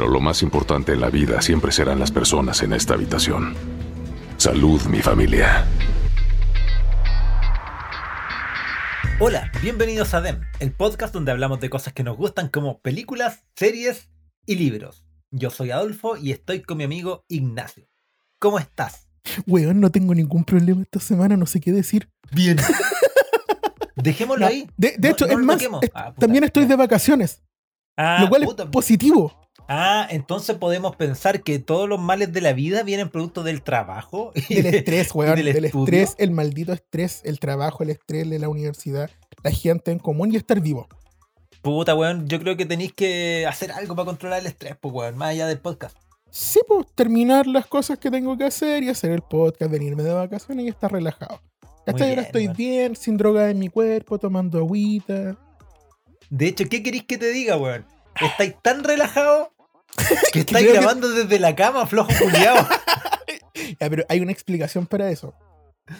Pero lo más importante en la vida siempre serán las personas en esta habitación. Salud, mi familia. Hola, bienvenidos a DEM, el podcast donde hablamos de cosas que nos gustan como películas, series y libros. Yo soy Adolfo y estoy con mi amigo Ignacio. ¿Cómo estás? Weón, no tengo ningún problema esta semana, no sé qué decir. Bien. Dejémoslo No, ahí. De, de No- hecho, no es más, es- Ah, puta, también estoy de vacaciones, Ah, lo cual puta. es positivo. Ah, entonces podemos pensar que todos los males de la vida vienen producto del trabajo. y Del de- estrés, weón. del Del, estrés, el maldito estrés, el trabajo, el estrés de la universidad, la gente en común y estar vivo. Puta, weón, yo creo que tenéis que hacer algo para controlar el estrés, pues, weón, más allá del podcast. Sí, pues, terminar las cosas que tengo que hacer y hacer el podcast, venirme de vacaciones y estar relajado. Hasta ahora estoy bien, sin droga en mi cuerpo, tomando agüita. De hecho, ¿qué queréis que te diga, weón? Estáis tan relajados que estáis creo que- grabando desde la cama, flojo culiado. Ya, pero hay una explicación para eso.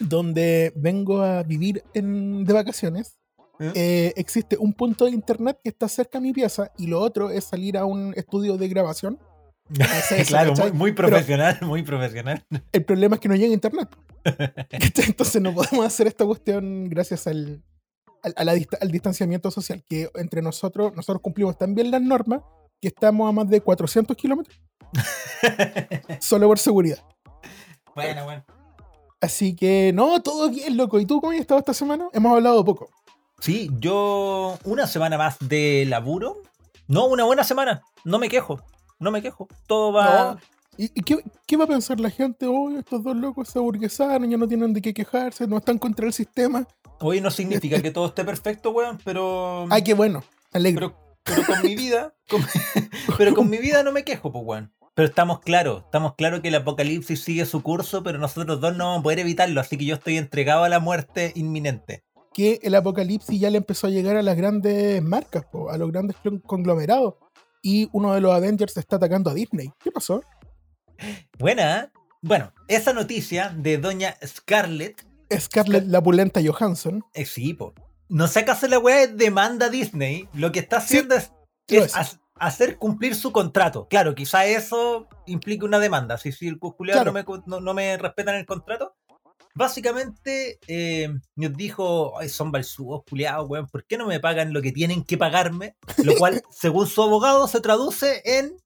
Donde vengo a vivir en- de vacaciones, ¿Eh? eh, existe un punto de internet que está cerca a mi pieza y lo otro es salir a un estudio de grabación. Hacer eso, claro, muy, muy Pero profesional, muy profesional. el problema es que no llega internet. Entonces no podemos hacer esta cuestión gracias al, al, a la dista- al distanciamiento social, que entre nosotros, nosotros cumplimos tan bien las normas que estamos a más de 400 kilómetros solo por seguridad. bueno, bueno. Así que no, todo bien, loco. ¿Y tú cómo has estado esta semana? Hemos hablado poco. Sí, yo una semana más de laburo. No, una buena semana. No me quejo. No me quejo. Todo va. No. ¿Y, qué, qué va a pensar la gente? hoy estos dos locos se aburguesaron, ya no tienen de qué quejarse, no están contra el sistema. Hoy no significa que todo esté perfecto, weón, pero. Ay, qué bueno, alegre. pero, pero con mi vida. con- pero con mi vida no me quejo, pues, weón. Pero estamos claros, estamos claros que el apocalipsis sigue su curso, pero nosotros dos no vamos a poder evitarlo, así que yo estoy entregado a la muerte inminente. Que el apocalipsis ya le empezó a llegar a las grandes marcas, po, a los grandes conglomerados. Y uno de los Avengers está atacando a Disney. ¿Qué pasó? Buena, ¿eh? Bueno, esa noticia de doña Scarlett, Scarlett la pulenta Johansson. eh, sí, po. No sé acaso la weá demanda Disney. Lo que está haciendo es, sí lo es es. ha- hacer cumplir su contrato. Claro, quizá eso implique una demanda. Si, si el Claro. no, me, no, no me respetan el contrato. Básicamente eh, nos dijo, Ay, son balsúos, culiados, weón, ¿por qué no me pagan lo que tienen que pagarme? Lo cual, según su abogado, se traduce en...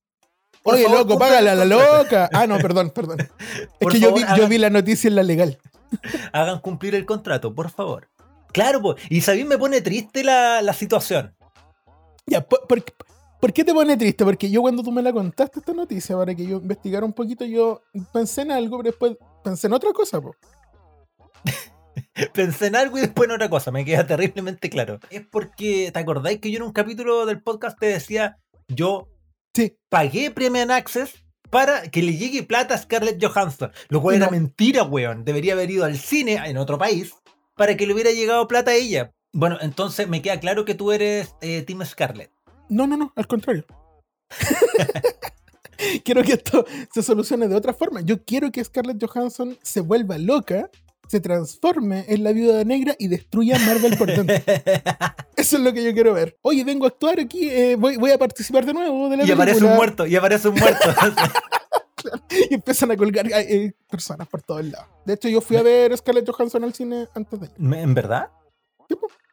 por Oye, favor, loco, págale a la loca. Ah, no, perdón, perdón. Es Por que yo, vi, yo vi la noticia en la legal. hagan cumplir el contrato, por favor. Claro, po, y sabéis, me pone triste la, la situación. Ya, ¿por, por, por qué te pone triste? Porque yo cuando tú me la contaste esta noticia, para que yo investigara un poquito, yo pensé en algo, pero después pensé en otra cosa, po. Pensé en algo y después en otra cosa, me queda terriblemente claro. Es porque, ¿te acordáis que yo en un capítulo del podcast te decía, yo Sí, pagué Premium Access para que le llegue plata a Scarlett Johansson? Lo cual era mentira, weón. Debería haber ido al cine en otro país para que le hubiera llegado plata a ella. Bueno, entonces me queda claro que tú eres eh, Team Scarlett. no, no, no, al contrario. quiero que esto se solucione de otra forma. Yo quiero que Scarlett Johansson se vuelva loca, se transforme en la viuda negra y destruya Marvel por dentro. Eso es lo que yo quiero ver. Oye, vengo a actuar aquí, eh, voy, voy a participar de nuevo de la y aparece un muerto, y aparece un muerto. Y empiezan a colgar eh, personas por todos lados. De hecho, yo fui a ver Scarlett Johansson al cine antes de ayer. ¿En verdad?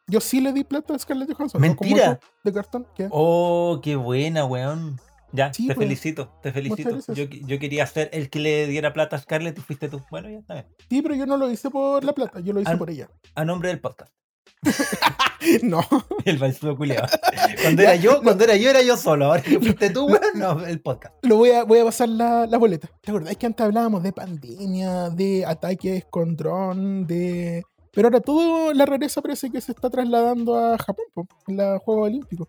Yo sí le di plata a Scarlett Johansson. Mentira. de cartón. ¿qué? Oh, qué buena, weón. Ya, Sí, te pues. felicito, te felicito. Yo, yo quería ser el que le diera plata a Scarlett y fuiste tú. Bueno, ya está bien. Sí, pero yo no lo hice por la plata, yo lo hice por ella. A nombre del podcast. No, El balsudo culiado. Cuando era yo, cuando era yo, era yo solo. Ahora que fuiste tú, weón, no, el podcast. lo voy a, voy a pasar la, la boleta. ¿Te acordás que antes hablábamos de pandemia, de ataques con dron, de... Pero ahora todo la rareza parece que se está trasladando a Japón, po, en los Juegos Olímpicos.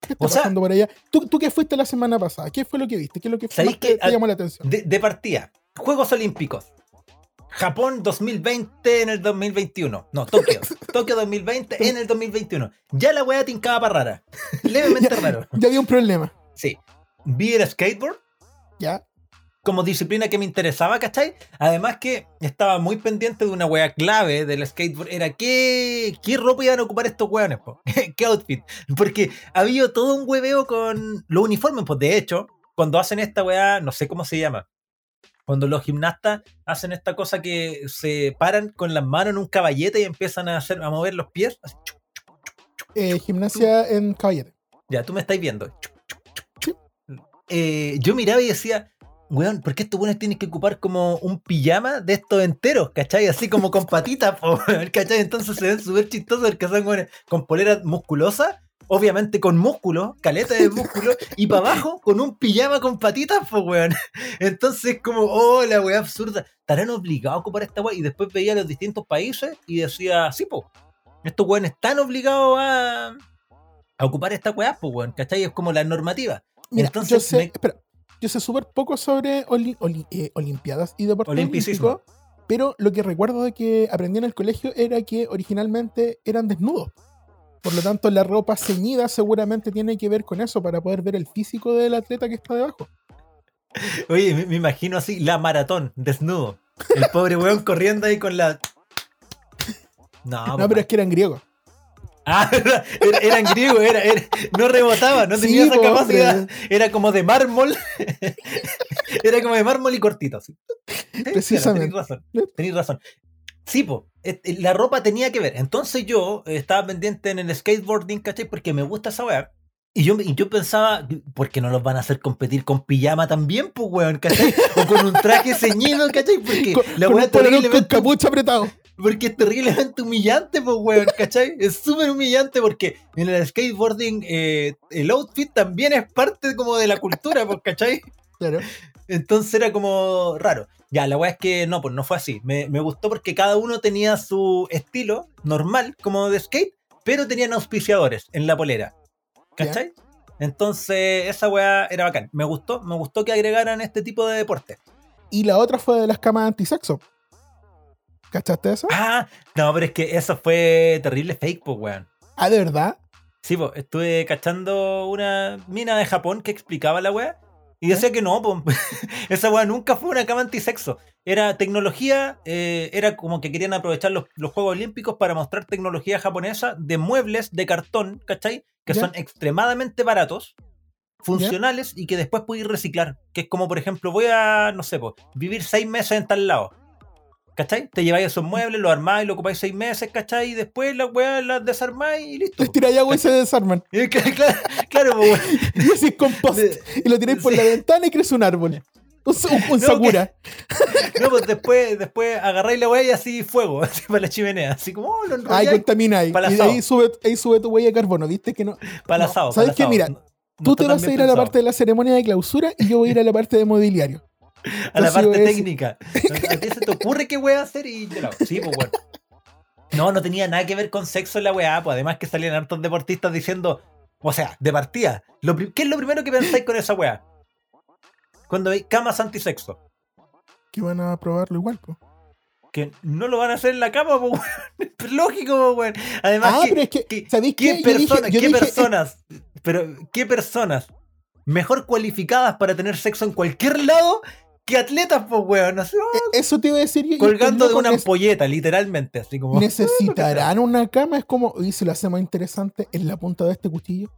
¿Qué está O sea- pasando por allá? ¿Tú, ¿Tú qué fuiste la semana pasada? ¿Qué fue lo que viste? ¿Qué es lo que ¿Sabéis más te, que te al- llamó la atención? De, de partida, Juegos Olímpicos. Japón 2020 en el 2021. No, Tokio. Tokio 2020 en el 2021. Ya la weá tincaba para rara. Levemente raro. Ya había un problema. Sí. Vi el skateboard Ya. como disciplina que me interesaba, ¿cachai? Además que estaba muy pendiente de una wea clave del skateboard. Era qué, qué ropa iban a ocupar estos weones, po? ¿Qué outfit? Porque había todo un hueveo con los uniformes, pues de hecho, cuando hacen esta weá, no sé cómo se llama. Cuando los gimnastas hacen esta cosa que se paran con las manos en un caballete y empiezan a hacer a mover los pies. así, chuc, Eh, gimnasia en caballete. Ya, tú me estáis viendo. Eh, yo miraba y decía, weón, ¿por qué estos buenos tienen que ocupar como un pijama de estos enteros, cachai? Así como con patitas, po, cachai? Entonces se ven súper chistosos porque son weones con poleras musculosas, obviamente con músculo, caleta de músculo, y para abajo con un pijama con patitas, pues, weón. Entonces, como, oh, la weá absurda. ¿Estarán obligados a ocupar esta weá? Y después veía los distintos países y decía, sí, po, estos weones están obligados a, a ocupar esta weá, pues, weón, ¿cachai? Es como la normativa. Mira, Entonces, yo sé, me- espera, yo sé súper poco sobre oli- oli- eh, olimpiadas y deportes olímpicos, pero lo que recuerdo de que aprendí en el colegio era que originalmente eran desnudos. Por lo tanto, la ropa ceñida seguramente tiene que ver con eso para poder ver el físico del atleta que está debajo. Oye, me, me imagino así, la maratón, desnudo. El pobre weón corriendo ahí con la. No, No, papá. pero es que eran griegos. Ah, era, era- eran griegos, era, era- no rebotaba, no Sí, tenía esa capacidad. hombre. Era como de mármol. era como de mármol y cortito. Así. Sí, Precisamente. Tenéis razón. Tenéis razón. Sí, po, la ropa tenía que ver. Entonces yo eh, estaba pendiente en el skateboarding, ¿cachai? Porque me gusta esa weá. Y yo, y yo pensaba, ¿por qué no los van a hacer competir con pijama también, pues, weón? ¿cachai? O con un traje ceñido, ¿cachai? Porque Con, la weá polerón con terriblemente capucha apretado. porque es terriblemente humillante, pues, weón, ¿cachai? Es súper humillante porque en el skateboarding eh, el outfit también es parte como de la cultura, pues, ¿cachai? Claro. Entonces era como raro. Ya, la weá es que no, pues no fue así. Me, me gustó porque cada uno tenía su estilo normal, como de skate, pero tenían auspiciadores en la polera. ¿Cachai? Entonces, esa weá era bacán. Me gustó, me gustó que agregaran este tipo de deporte. Y la otra fue de las camas antisexo. ¿Cachaste eso? Ah, no, pero es que eso fue terrible fake, pues, weón. Ah, ¿de verdad? Sí, pues, estuve cachando una mina de Japón que explicaba la weá y decía que no, esa weá nunca fue una cama antisexo. Era tecnología, eh, era como que querían aprovechar los, los Juegos Olímpicos para mostrar tecnología japonesa de muebles de cartón, ¿cachai? Que Ya. son extremadamente baratos, funcionales y que después puedes reciclar. Que es como, por ejemplo, voy a, no sé, pues, vivir seis meses en tal lado. ¿Cachai? Te lleváis esos muebles, los armáis, lo ocupáis seis meses, ¿cachai? Y después las weas las desarmáis y listo. Les tiráis agua y se desarman. Claro, claro, pues. Y así compost. Y lo tiráis por Sí. la ventana y crece un árbol. Un, un- No, sakura. No, pues después, después agarráis la weá y así fuego, así para la chimenea, así como oh, lo Ay, enrolláis contamina ahí. Para Y de ahí sube, ahí sube tu huella de carbono. ¿Viste que no? para no, asado. ¿sabes qué? Mira, No- Tú te vas a ir a la parte de la ceremonia de clausura y yo voy a ir a la parte de mobiliario. A la parte voy técnica. ¿A ti se te ocurre qué weá hacer? Y yo. Sí, pues bueno. No, no tenía nada que ver con sexo en la weá, pues además que salían hartos deportistas diciendo, o sea, de partida, lo ¿qué es lo primero que pensáis con esa weá? Cuando veis camas antisexo. Que van a probarlo igual, po. Que no lo van a hacer en la cama, pues weón. Es lógico, pues weón. Además, Ah, que- pero es que, ¿Qué, ¿sabéis qué qué? Dije- dije, personas, pero qué personas mejor cualificadas para tener sexo en cualquier lado que atletas, pues weón? Oh, eh, Eso te iba a decir yo. colgando de una ampolleta, literalmente, así como. nece- Necesitarán una cama. Es como, y si lo hacemos interesante, en la punta de este cuchillo.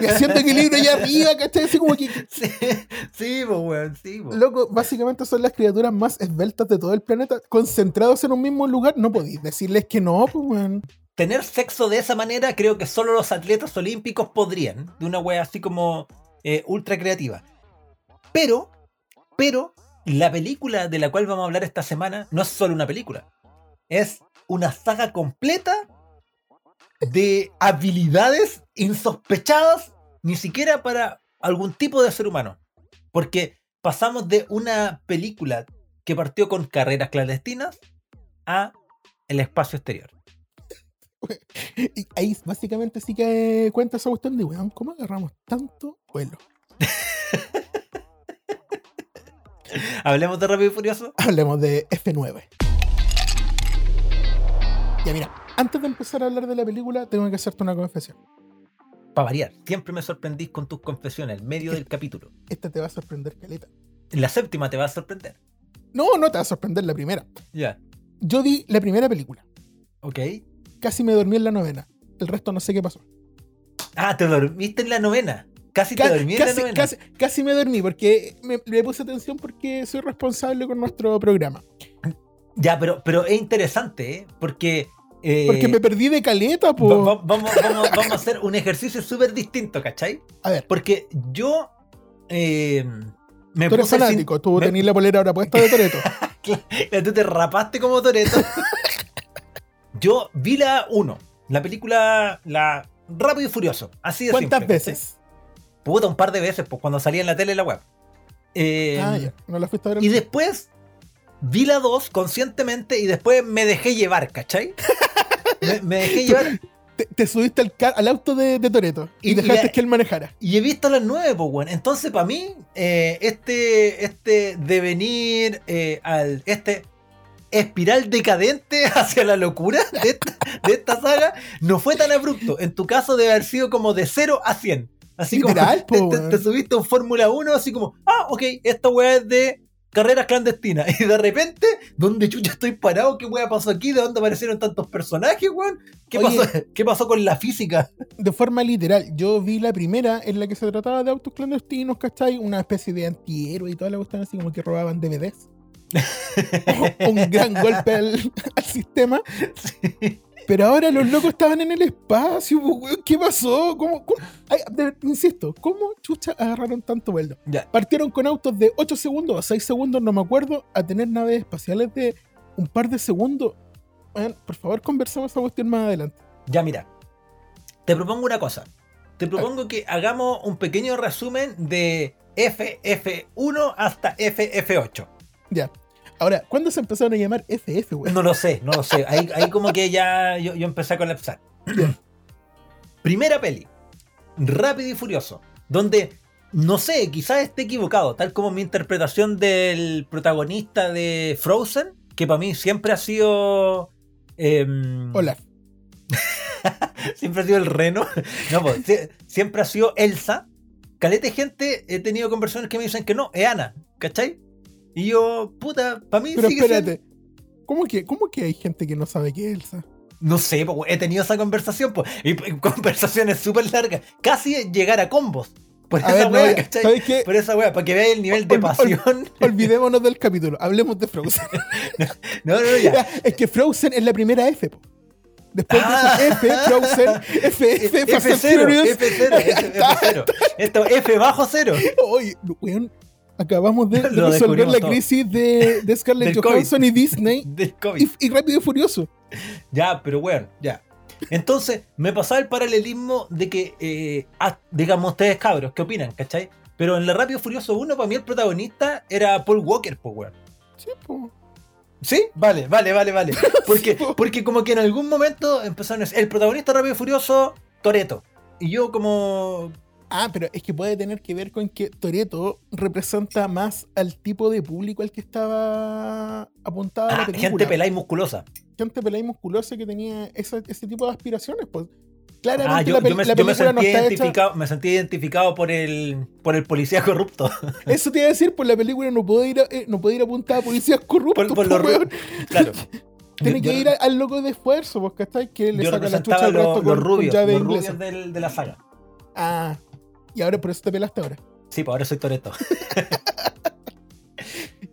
y haciendo equilibrio allá arriba, ¿cachai? Así como que, Sí, sí, pues weón, sí, pues. loco, básicamente son las criaturas más esbeltas de todo el planeta, concentrados en un mismo lugar. No podéis decirles que no, pues, weón. Tener sexo de esa manera, creo que solo los atletas olímpicos podrían, de una wea así como eh, ultra creativa. Pero, pero, la película de la cual vamos a hablar esta semana no es solo una película, es una saga completa de habilidades insospechadas, ni siquiera para algún tipo de ser humano. Porque pasamos de una película que partió con carreras clandestinas a el espacio exterior. Y ahí básicamente sí que cuenta esa cuestión de, weón, ¿cómo agarramos tanto vuelo? Hablemos de Rápido y Furioso. Hablemos de F9. Ya mira, antes de empezar a hablar de la película, tengo que hacerte una confesión. Para variar, siempre me sorprendís con tus confesiones en medio del capítulo. Esta te va a sorprender, Caleta. La séptima te va a sorprender. No, no te va a sorprender la primera. Ya. Yo vi la primera película. Ok. Casi me dormí en la novena. El resto no sé qué pasó. Ah, te dormiste en la novena. Casi te dormí en la casi, novena. casi- casi me dormí porque me, le puse atención porque soy responsable con nuestro programa. Ya, pero, pero es interesante, ¿eh? Porque. eh, Porque me perdí de caleta, va- po. va- vamos, vamos, vamos a hacer un ejercicio súper distinto, ¿cachai? A ver, Porque yo. eh, me tú eres puse sin- fanático, tú me- tenés la polera ahora puesta de Toreto. Tú te rapaste como Toreto. Yo vi la 1, la película la Rápido y Furioso. Así de ¿Cuántas simple, veces? Puta, un par de veces, pues cuando salía en la tele la web. Eh, ah, ya, no la fuiste a ver. y después vi la 2 conscientemente y después me dejé llevar, ¿cachai? Me, me dejé llevar te, te subiste al, auto de, de Toreto y, Y- y dejaste la- que él manejara. y he visto las 9, pues, weón. Entonces, para mí, eh, este, este devenir eh, al. Este espiral decadente hacia la locura de esta, de esta saga no fue tan abrupto. En tu caso debe haber sido como de 0 a 100. Así Literal, como po, te, te- subiste un Fórmula 1, así como, ah, ok, esta weá es de carreras clandestinas. Y de repente, ¿dónde chucha estoy parado? ¿Qué weá pasó aquí? ¿De dónde aparecieron tantos personajes, weón? ¿Qué, Oye. pasó, ¿Qué pasó con la física? De forma literal, yo vi la primera en la que se trataba de autos clandestinos, ¿cachai? Una especie de antihéroe y toda la cuestión así como que robaban DVDs. un gran golpe al, al sistema. Pero ahora los locos estaban en el espacio, weón, ¿qué pasó? ¿Cómo, cómo? Ay, de- insisto, ¿cómo chucha agarraron tanto vuelo? Ya. Partieron con autos de 8 segundos o 6 segundos, no me acuerdo, a tener naves espaciales de un par de segundos. Por favor, conversamos esa cuestión más adelante. Ya, mira. Te propongo una cosa. Te propongo que hagamos un pequeño resumen de FF1 hasta FF8. Ya. Ahora, ¿cuándo se empezaron a llamar FF, weón? No lo sé, no lo sé. Ahí, ahí como que ya yo, yo empecé a colapsar. Primera peli. Rápido y Furioso. Donde, no sé, quizás esté equivocado. Tal como mi interpretación del protagonista de Frozen. Que para mí siempre ha sido... em, Hola. siempre ha sido el reno. No, pues, sie- siempre ha sido Elsa. Calete de gente, he tenido conversaciones que me dicen que no, es Ana, ¿cachai? Y yo, puta, para mí Pero sigue siendo- espérate. ¿Cómo que, ¿Cómo que hay gente que no sabe qué es Elsa? No sé, pues, he tenido esa conversación, pues, y, conversaciones súper largas, casi llegar a combos. Por A esa no, wea, ya, ¿cachai? ¿sabes qué? Por esa wea, para que veáis el nivel de Ol- ol- pasión. Olvidémonos del capítulo, hablemos de Frozen. No, no, no, ya. Es que Frozen es la primera F, po. Después Ah. de F, Frozen, FF, Fast and F0, Furious. F0, F0. Esto, F bajo cero. Oye, weón, acabamos de, resolver la todo. crisis de, de Scarlett Johansson y Disney Del COVID. y, y Rápido y Furioso. Ya, pero bueno, ya. Entonces, me pasaba el paralelismo de que, eh, ah, digamos ustedes cabros, ¿qué opinan? ¿Cachai? Pero en la Rápido y Furioso 1, para mí el protagonista era Paul Walker, pues, weón. Sí, po. ¿Sí? Vale, vale, vale, vale. Porque, po. porque como que en algún momento empezaron a decir, el protagonista de Rápido y Furioso, Toreto. Y yo como... Ah, pero es que puede tener que ver con que Toreto representa más al tipo de público al que estaba apuntada la Ah, película. gente pelada y musculosa. gente pelada y musculosa que tenía ese tipo de aspiraciones, pues. Ah, Claramente yo, la, pel- yo me, la yo me película no sentí está hecha. identificado, me sentí identificado por el, por el policía corrupto. Eso te iba a decir, pues la película no puede ir, a- eh, no puede ir apuntada a policías corruptos, Por, por pues, ru- Claro. Tiene Yo- que ir al loco de esfuerzo, pues, ¿cachai? Que le saca la chucha al resto los con, rubios, los rubios del- de la saga. Ah, y ahora por eso te pelaste ahora. Sí, pues ahora soy Toreto.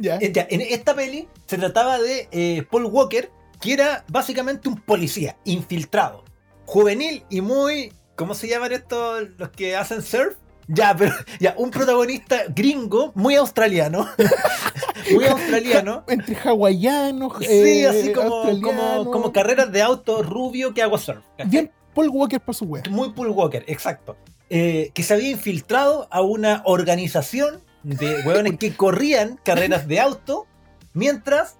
Ya. Ya, en esta peli se trataba de eh, Paul Walker, que era básicamente un policía infiltrado, juvenil y muy. ¿Cómo se llaman estos los que hacen surf? Ya, pero ya, un protagonista gringo, muy australiano. muy australiano. Entre hawaianos, Sí, eh, así como, como, carreras de auto rubio que hago surf. ¿cachai? Bien Paul Walker para su wea. Muy Paul Walker, exacto. Eh, que se había infiltrado a una organización de hueones que corrían carreras de auto mientras.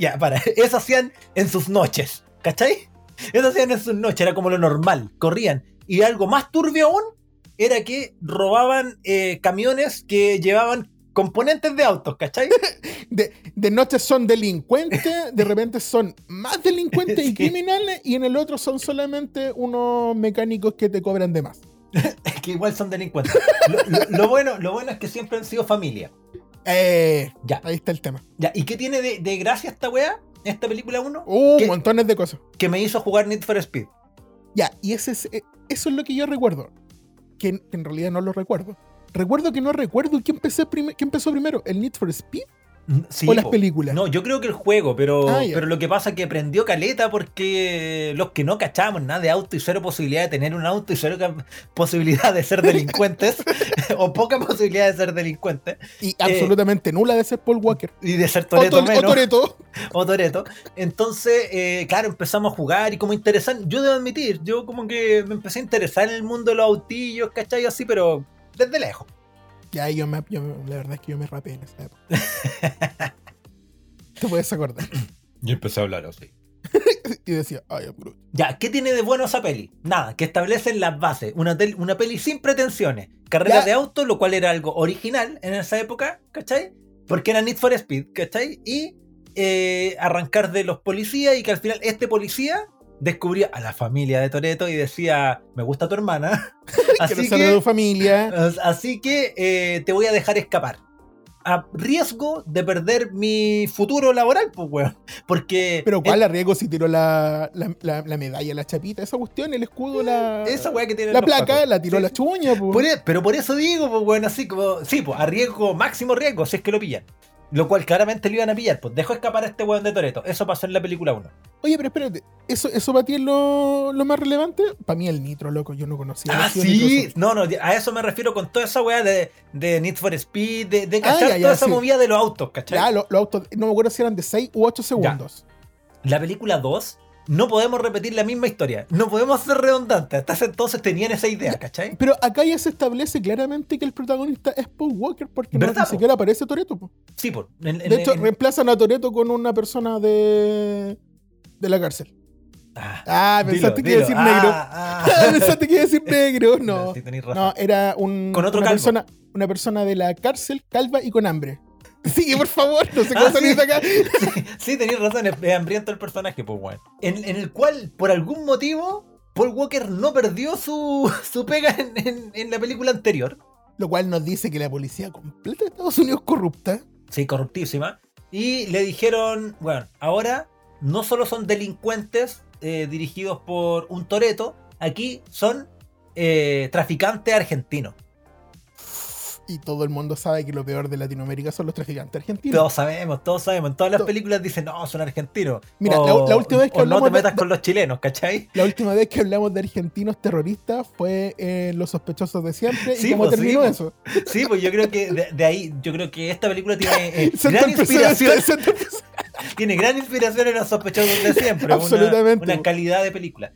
ya, para, eso hacían en sus noches, ¿cachai? Eso hacían en sus noches, era como lo normal, corrían. Y algo más turbio aún era que robaban eh, camiones que llevaban componentes de autos, ¿cachai? De, de noche son delincuentes, de repente son más delincuentes y Sí. criminales, y en el otro son solamente unos mecánicos que te cobran de más. que igual son delincuentes. Lo, lo- lo bueno, lo bueno es que siempre han sido familia. Eh, Ya, ahí está el tema. ya. ¿Y qué tiene de, de gracia esta wea? Esta película 1? Uh, ¿Qué? montones de cosas. que me hizo jugar Need for Speed. Ya, y ese es, eh, eso es lo que yo recuerdo. que, que en realidad no lo recuerdo. Recuerdo que no recuerdo quién, empecé quién empezó primero, el Need for Speed Sí, o las películas. No, yo creo que el juego, pero, Ah, pero lo que pasa es que prendió caleta porque los que no cachábamos nada de auto y cero posibilidad de tener un auto y cero posibilidad de ser delincuentes, o poca posibilidad de ser delincuentes, y absolutamente nula de ser Paul Walker. y de ser O, Toreto o menos, Toretto. o Toretto. Entonces, eh, claro, empezamos a jugar y como interesante, yo debo admitir, yo como que me empecé a interesar en el mundo de los autillos, ¿cachai? Así, pero desde lejos. Ya, yo me, yo me- la verdad es que yo me rapé en esa época. Te puedes acordar. Yo empecé a hablar así. Y decía, ay, Groot. Ya, ¿qué tiene de bueno esa peli? Nada, que establecen las bases. Una, tel- una peli sin pretensiones. Carreras Ya. de auto, lo cual era algo original en esa época, ¿cachai? Porque era Need for Speed, ¿cachai? Y eh, arrancar de los policías y que al final este policía descubría a la familia de Toreto y decía, me gusta tu hermana. Así saber de tu que, familia. as- así que eh, te voy a dejar escapar. A riesgo de perder mi futuro laboral, pues, weón. Porque... Pero ¿cuál arriesgo si tiró la, la, la- la medalla, la chapita, esa cuestión, el escudo, la, Esa weá que tiene la placa, la tiró la chuña? Por e- pero por eso digo, pues bueno, así como. Sí, pues a riesgo, máximo riesgo, si es que lo pillan. Lo cual claramente lo iban a pillar, pues dejó escapar a este weón de Toreto. Eso pasó en la película 1. Oye, pero espérate, ¿eso, eso para ti es lo, lo más relevante? Para mí el nitro, loco, yo no conocía. Ah, sí. No, no, a eso me refiero con toda esa weá de, de Need for Speed, de, de Ah, cachar ya, ya, toda esa sí. movida de los autos, ¿cachai? Ya, lo- los autos, no me acuerdo si eran de 6 u 8 segundos. La película 2, no podemos repetir la misma historia. No podemos ser redundantes. Hasta ese entonces tenían esa idea, ¿cachai? Pero acá ya se establece claramente que el protagonista es Paul Walker porque no, ¿Verdad, ni siquiera aparece Toreto. po. Sí, por. en- en- De hecho, en- reemplazan a Toreto con una persona de, de la cárcel. Ah, Ah, dilo, pensaste que iba a decir negro. Ah, Ah, ah. pensaste que iba a decir negro. No. Sí, tenés razón. No, era un, Con otro una, calvo. persona, una persona de la cárcel, calva y con hambre. Sí, por favor, no sé cómo Ah, salir sí. de acá. Sí, tenéis razón, es es hambriento el personaje, pues, weón. En, en el cual, por algún motivo, Paul Walker no perdió su, su pega en, en- en la película anterior. Lo cual nos dice que la policía completa de Estados Unidos es corrupta. Sí, corruptísima. Y le dijeron, bueno, ahora no solo son delincuentes eh, dirigidos por un Toreto, aquí son eh, traficantes argentinos. Y todo el mundo sabe que lo peor de Latinoamérica son los traficantes argentinos. Todos sabemos, todos sabemos. En todas las películas dicen, no, son argentinos. Mira, O- la- la última vez que o no hablamos te metas de- con los chilenos, ¿cachai? La última vez que hablamos de argentinos terroristas fue en Los sospechosos de siempre. Sí, ¿Y cómo pues, terminó sí, eso? Sí, pues yo creo que de, de ahí, yo creo que esta película tiene eh, gran inspiración, tiene gran inspiración en los sospechosos de siempre, una- Absolutamente. Una, calidad de película.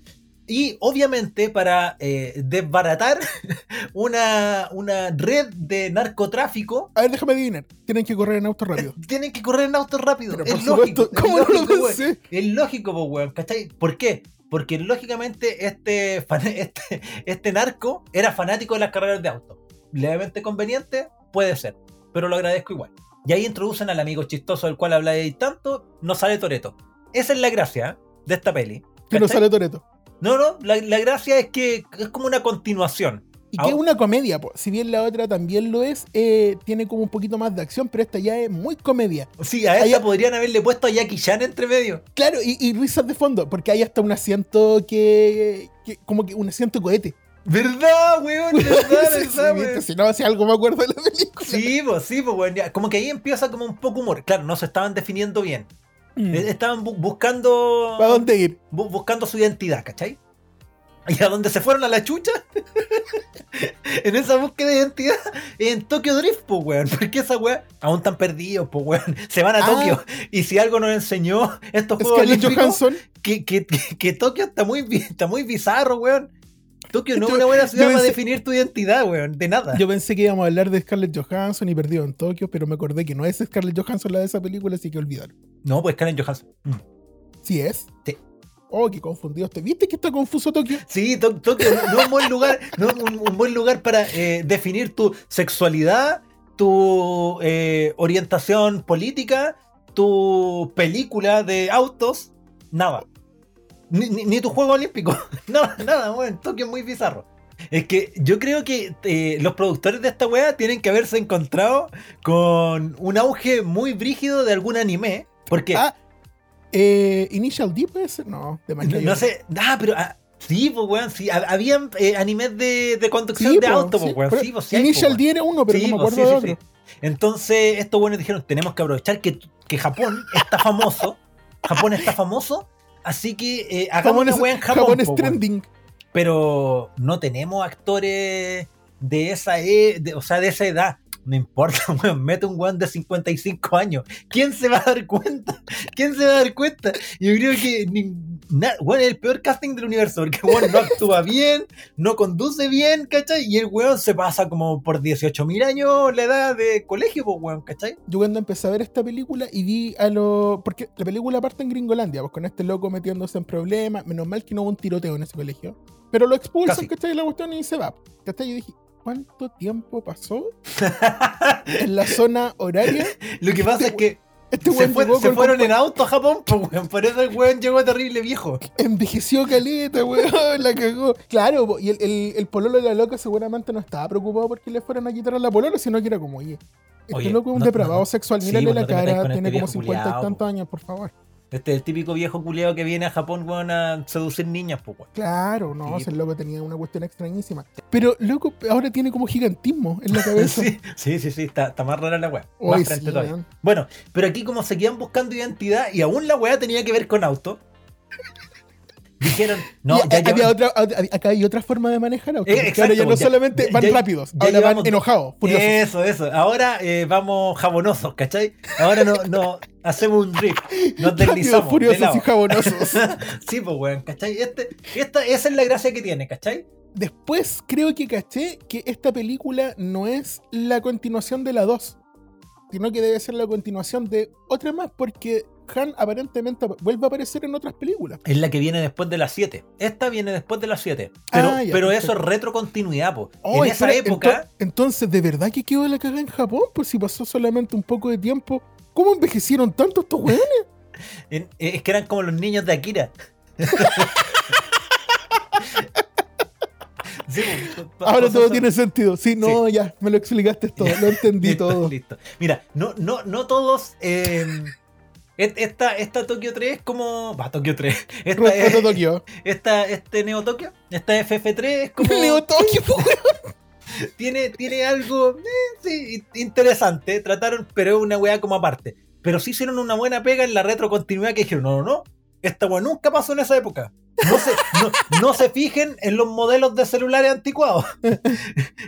Y obviamente para eh, desbaratar una, una red de narcotráfico, A ver, déjame adivinar. Tienen que correr en auto rápido. tienen que correr en autos rápidos. Pero Es lógico. supuesto, es ¿cómo no lo lógico, pensé? Es lógico, pues, weón, ¿cachai? ¿Por qué? Porque lógicamente este, fan- este, este narco era fanático de las carreras de auto. Levemente conveniente, puede ser, pero lo agradezco igual. Y ahí introducen al amigo chistoso del cual habláis tanto, no sale Toreto. Esa es la gracia de esta peli. Que no sale Toreto. No, no, la, la gracia es que es como una continuación. Y que es una comedia, po. si bien la otra también lo es, eh, tiene como un poquito más de acción, pero esta ya es muy comedia. Sí, a esta podrían haberle puesto a Jackie Chan entre medio. Claro, y, y risas de fondo, porque hay hasta un asiento que, que- como que un asiento cohete. ¿Verdad, weón? ¿Verdad, verdad, weón? si no, si algo me acuerdo de la película. Sí, pues sí, pues bueno, ya, como que ahí empieza como un poco humor. Claro, no se estaban definiendo bien. Mm. Eh, Estaban bu- buscando ¿Para dónde ir? bu- buscando su identidad, ¿cachai? Y a donde se fueron a la chucha, en esa búsqueda de identidad, en Tokyo Drift, pues weón, porque esa weón aún están perdidos, pues weón, se van a Ah. Tokio. Y si algo nos enseñó estos juegos que, que, que- que Tokio está muy, está muy bizarro, weón. Tokio no es una buena ciudad para definir tu identidad, weón, de nada. Yo pensé que íbamos a hablar de Scarlett Johansson y perdido en Tokio, pero me acordé que no es Scarlett Johansson la de esa película, así que olvidaron. No, pues Karen Johansson. Mm. ¿Sí es? Sí. Oh, qué confundido estoy. ¿Viste que está confuso Tokio? Sí, To- Tokio no, es un buen lugar, no es un, un buen lugar para eh, definir tu sexualidad, tu eh, orientación política, tu película de autos, nada. Ni, ni- ni tu juego olímpico. Nada, nada, weón. Tokio es muy bizarro. Es que yo creo que eh, los productores de esta wea tienen que haberse encontrado con un auge muy brígido de algún anime. Porque Ah, eh, Initial D puede ser. No, de no, no sé. Ah, pero. ah, Sí, pues, weón, sí. ha- Habían eh, animes de, de conducción Sí, de po, auto, sí, pues, weón. Sí, pues, po, Initial weón. D era uno, pero Sí, no me acuerdo sí, de sí, otro. sí. Entonces, estos buenos dijeron, tenemos que aprovechar que, que Japón está famoso. Japón está famoso. Así que eh, hagamos Japón una weá en Japón. Japón es po, weón. trending. Pero no tenemos actores de esa, e- de- o sea, de esa edad. No importa, weón, mete un weón de 55 años. ¿Quién se va a dar cuenta? ¿Quién se va a dar cuenta? Yo creo que ni- es el peor casting del universo, porque weón no actúa bien, no conduce bien, ¿cachai? Y el weón se pasa como por 18.000 años la edad de colegio, pues weón, ¿cachai? Yo cuando empecé a ver esta película y vi a lo... Porque la película parte en Gringolandia, pues con este loco metiéndose en problemas. Menos mal que no hubo un tiroteo en ese colegio. Pero lo expulsan, Casi. ¿cachai? La cuestión y se va. ¿Cachai? Yo dije, ¿cuánto tiempo pasó en la zona horaria? Lo que pasa es que Este se, fue- se fueron en auto a Japón, pues weón, por eso el weón llegó terrible viejo. Envejeció caleta, weón, la cagó. Claro, y el, el, el pololo de la loca seguramente no estaba preocupado porque le fueran a quitar a la polola, sino que era como, oye, este Oye, loco es un no- depravado no- sexual, mírale la cara, este tiene como viejo 50 y tantos años, por favor. Este es el típico viejo culiado que viene a Japón, weón, a seducir niñas, pues weón. Claro, no, Sí. ese loco tenía una cuestión extrañísima. Pero, loco, ahora tiene como gigantismo en la cabeza. Sí, sí, sí, sí, está, está más rara la weá. Más frente sí, todavía. Bueno, pero aquí como seguían buscando identidad y aún la weá tenía que ver con auto, dijeron, no, ya a- había llevan- otra, a- acá hay otra forma de manejar autos. Eh, ahora ya no ya- solamente van ya- rápidos, ahora van enojados, furiosos. Eso, eso. Ahora eh, vamos jabonosos, ¿cachai? Ahora no, no hacemos un drift, nos deslizamos. de furiosos y jabonosos. sí, pues weón, ¿cachai? Este, esta, esa es la gracia que tiene, ¿cachai? Después creo que caché que esta película no es la continuación de la 2, sino que debe ser la continuación de otra más, porque Han aparentemente vuelve a aparecer en otras películas. Es la que viene después de las 7. Esta viene después de las 7. Pero, Ah, ya, pero eso es retrocontinuidad, po. Oh, en esa espera, época. ento- entonces, ¿de verdad que quedó la cagada en Japón? Pues si pasó solamente un poco de tiempo. ¿Cómo envejecieron tanto estos weones? En- es que eran como los niños de Akira. Sí, Ahora todo tiene sentido. Sí, no, ya, me lo explicaste todo, lo entendí Listo, todo. listo. Mira, no, no, no todos. eh, esta, esta Tokio 3 es como. Va, Tokio 3. Esta, es- Tokio. esta, este Neo Tokio. Esta FF3 es como. Neo Tokio, tiene, tiene algo eh, sí, interesante. Trataron, pero es una weá como aparte. Pero sí hicieron una buena pega en la retrocontinuidad que dijeron: no, no, no. Esta weá nunca pasó en esa época. No se, no, no se fijen en los modelos de celulares anticuados.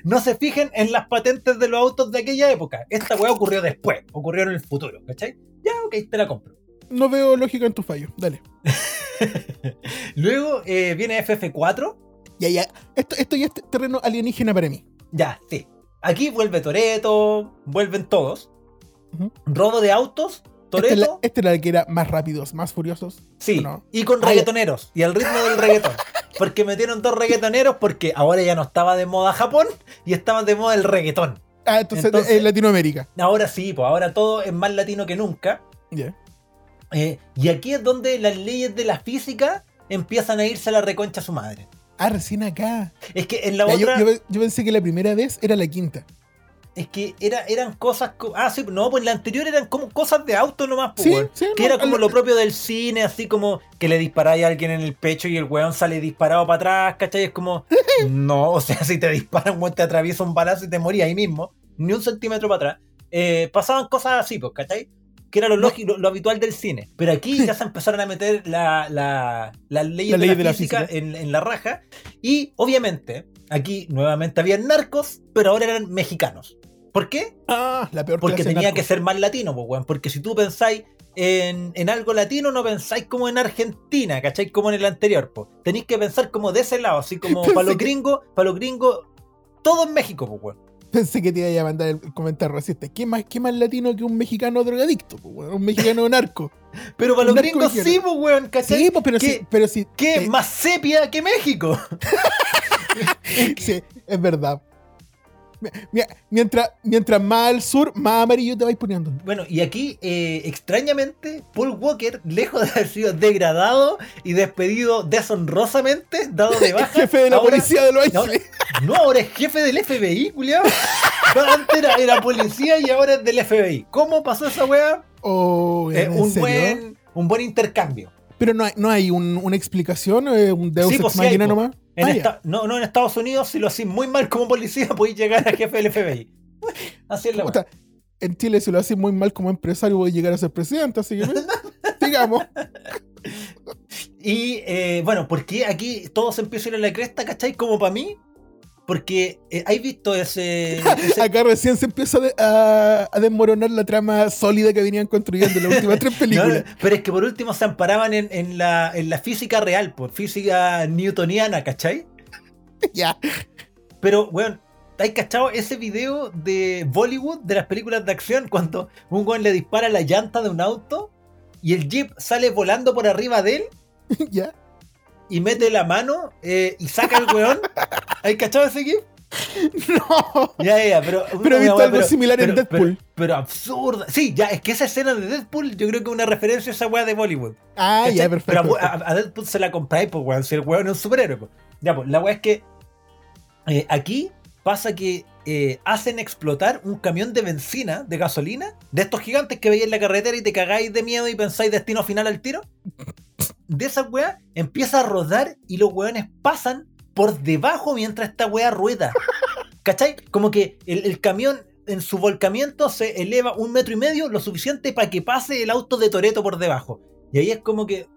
No se fijen en las patentes de los autos de aquella época. Esta weá ocurrió después, ocurrió en el futuro, ¿cachai? Ya, ok, te la compro. No veo lógica en tu fallo. Dale. Luego eh, viene FF4. Ya, ya. Esto, esto ya es terreno alienígena para mí. Ya, sí. Aquí vuelve Toreto, vuelven todos. Robo de autos, Esta es, la, Toreto. esta es la que era más rápidos, más furiosos. Sí, no. y con ya. reggaetoneros. Y al ritmo del reggaetón. Porque metieron dos reggaetoneros porque ahora ya no estaba de moda Japón y estaba de moda el reggaetón. Ah, entonces, Entonces- en Latinoamérica. Ahora sí, pues ahora todo es más latino que nunca. Eh, y aquí es donde las leyes de la física empiezan a irse a la reconcha a su madre. Ah, recién acá. Es que en la otra, yo- yo pensé que la primera vez era la quinta. es que era, eran cosas. co- Ah, sí, no, pues en la anterior eran como cosas de auto nomás, pues, Sí, sí, Que no, era como lo propio del cine, así como que le disparáis a alguien en el pecho y el weón sale disparado para atrás, ¿cachai? Es como, no, o sea, si te disparan, weón, te atraviesa un balazo y te morí ahí mismo, ni un centímetro para atrás. Eh, pasaban cosas así, pues, ¿cachai? Que era lo lógico, lo, lo habitual del cine. Pero aquí ya se empezaron a meter la, la, de, ley la de la física, física. En, en la raja. Y obviamente, aquí nuevamente habían narcos, pero ahora eran mexicanos. ¿Por qué? Ah, la peor Porque tenía que ser más latino, pues, weón. Porque si tú pensáis en, en algo latino, no pensáis como en Argentina, ¿cachai? Como en el anterior, pues. Tenéis que pensar como de ese lado, así como para los gringos, para los gringos, todo en México, pues, weón. Pensé que te iba a mandar el comentario racista. ¿Qué más, qué más latino que un mexicano drogadicto? po, weón? Un mexicano narco. Pero para los gringos sí, pues, weón, ¿cachai? Sí, pues, pero ¿Qué, sí, pero sí. qué eh, más sepia que México? sí, es verdad. Mi- mi- Mientras, mientras más al sur, más amarillo te vais poniendo. Bueno, y aquí, eh, extrañamente, Paul Walker, lejos de haber sido degradado y despedido deshonrosamente, dado de baja. Jefe de la ahora- policía de los No, no, ahora es jefe del FBI, culiao. Antes era, era policía y ahora es del FBI. ¿Cómo pasó esa weá? Oh, Eh, ¿en un, serio? buen, un buen intercambio. Pero no hay, no hay un- una explicación, eh, un Deus Sí, Ex pues Machina po. nomás. En Ah, ya. esta- no, no en Estados Unidos, si lo haces muy mal como policía, podéis llegar a jefe del FBI. Así es la Puta, en Chile, si lo haces muy mal como empresario, a llegar a ser presidente, así que digamos. Y eh, bueno, ¿por qué aquí todo se empieza a ir a la cresta, cachai? Como para mí. Porque eh, ¿hay visto ese, ese- Acá recién se empieza a, de- a- a desmoronar la trama sólida que venían construyendo en las últimas tres películas. no, pero es que por último se amparaban en, en la, en la física real, por física newtoniana, ¿cachai? ya. Pero, weón, ¿hay cachado ese video de Bollywood de las películas de acción cuando un weón le dispara la llanta de un auto y el jeep sale volando por arriba de él ya. Y mete la mano eh, y saca al weón? ¿Hay cachado ese gif? No. Ya, ya, pero. Pero he visto algo similar en Deadpool. Pero, pero absurda. Sí, ya, es que esa escena de Deadpool yo creo que es una referencia a esa weá de Bollywood. Ah, ¿Cachai? ya, perfecto. Pero a Deadpool se la compráis, pues, weón. Si el weón es un superhéroe, pues. Ya, pues, la weá es que eh, aquí pasa que eh, hacen explotar un camión de benzina, de gasolina, de estos gigantes que veis en la carretera y te cagáis de miedo y pensáis destino final al tiro. De esa weá empieza a rodar y los weones pasan por debajo mientras esta weá rueda. ¿Cachai? Como que el, el camión en su volcamiento se eleva un metro y medio, lo suficiente para que pase el auto de Toreto por debajo. Y ahí es como que,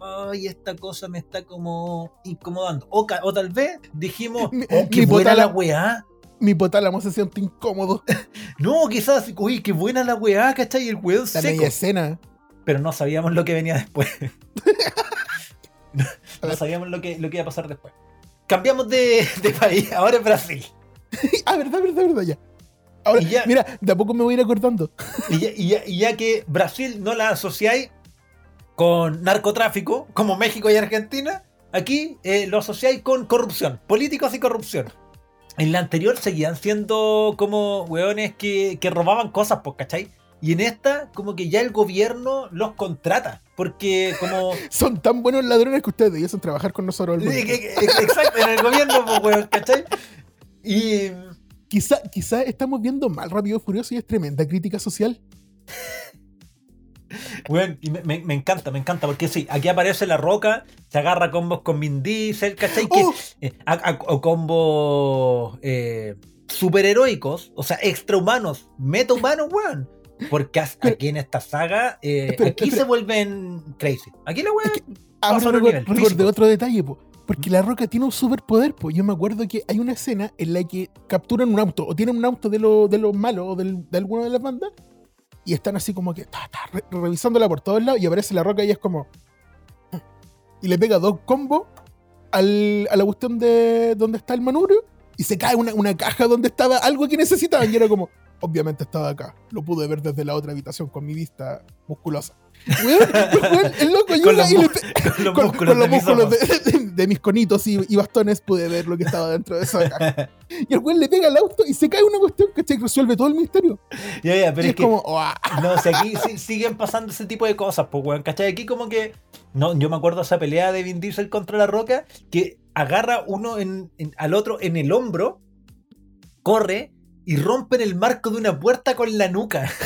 ay, esta cosa me está como incomodando. O, o tal vez dijimos, Mi- oh, qué mi buena la weá. Mi potálamo se siente incómodo. No, quizás, uy, qué buena la weá, ¿cachai? El weón La seco. media escena. Pero no sabíamos lo que venía después. no, sabíamos lo que, lo que iba a pasar después. Cambiamos de, de país, ahora es Brasil. ah, verdad, verdad, verdad, ya. Ahora, ya- mira, de a poco me voy a ir acordando. Y ya, y ya- y ya que Brasil no la asociáis con narcotráfico, como México y Argentina, aquí eh, lo asociáis con corrupción, políticos y corrupción. En la anterior seguían siendo como weones que, que robaban cosas, pues, ¿cachai? Y en esta, como que ya el gobierno los contrata, porque como... Son tan buenos ladrones que ustedes debiesen trabajar con nosotros. Exacto, en el gobierno, pues, weón, ¿cachai? Y... Quizá, quizá estamos viendo mal Rápido y Furioso y es tremenda crítica social. Weón, y me, me- me encanta, me encanta, porque sí, aquí aparece La Roca, se agarra combos con Vin Diesel, ¿cachai? Que, ¡Oh! eh, a- a- o combos eh, superheroicos, o sea, extrahumanos, metahumanos, weón. Porque aquí en esta saga, eh, Espera, aquí espera. se vuelven crazy. Aquí la weón. Ahora recordé otro detalle, po. Porque La Roca tiene un superpoder, po. Yo me acuerdo que hay una escena en la que capturan un auto, o tienen un auto de, lo- de los malos, o del- de alguna de las bandas, y están así como que ta, ta, re- revisándola por todos lados, y aparece La Roca y es como. Y le pega dos combos al- a la cuestión de donde está el manubrio, y se cae una, una caja donde estaba algo que necesitaban, y era como. Obviamente estaba acá. Lo pude ver desde la otra habitación con mi vista musculosa. Weón, weón, el loco Con llega los, y le mu- pe- con los con, músculos con los de mis músculos de, de- de mis conitos y, y bastones pude ver lo que estaba dentro de esa caja. Y el güey le pega al auto y se cae una cuestión que resuelve todo el misterio. Ya, ya, y pero es, es que. como, "Uah". No, si aquí sí- siguen pasando ese tipo de cosas, pues, weón, ¿cachai? Aquí como que... No, yo me acuerdo de esa pelea de Vin Diesel contra La Roca, que agarra uno en- en- al otro en el hombro, corre y rompen el marco de una puerta con la nuca.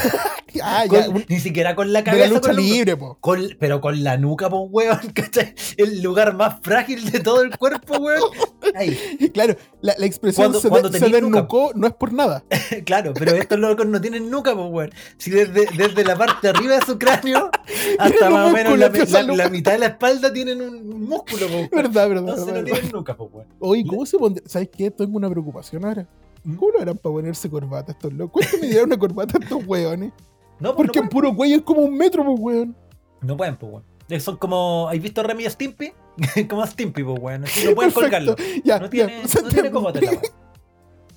Ah, Con- ya, un- ni siquiera con la de cabeza. la lucha con el hombro. libre, po. Con- pero con la nuca, pues, weón, ¿cachai? El lugar más frágil de todo el cuerpo, weón. Ahí, Claro, la, la expresión Cuando- se, cuando de- se tenís nuca. desnucó no es por nada. claro, pero estos locos no tienen nuca, pues, weón. Si desde, desde la parte de arriba de su cráneo hasta más o menos la, mitad de la espalda tienen un, músculo, weón. Verdad, verdad. Entonces no verdad. tienen nuca, pues, weón. Oye, ¿cómo se pondría? ¿Sabes qué? Tengo una preocupación ahora. ¿Mm? ¿Cómo lo harán para ponerse corbata estos locos? ¿Cuánto me dieron una corbata estos weones? No, pues, Porque no, en puro cuello es como un metro, pues, weón. no pueden, pues, weón. Eh, Son como. ¿Has visto Remy Stimpy? como Stimpy, pues, weón. Así no pueden colgarlo. Ya, No ya, tiene, se no tiene.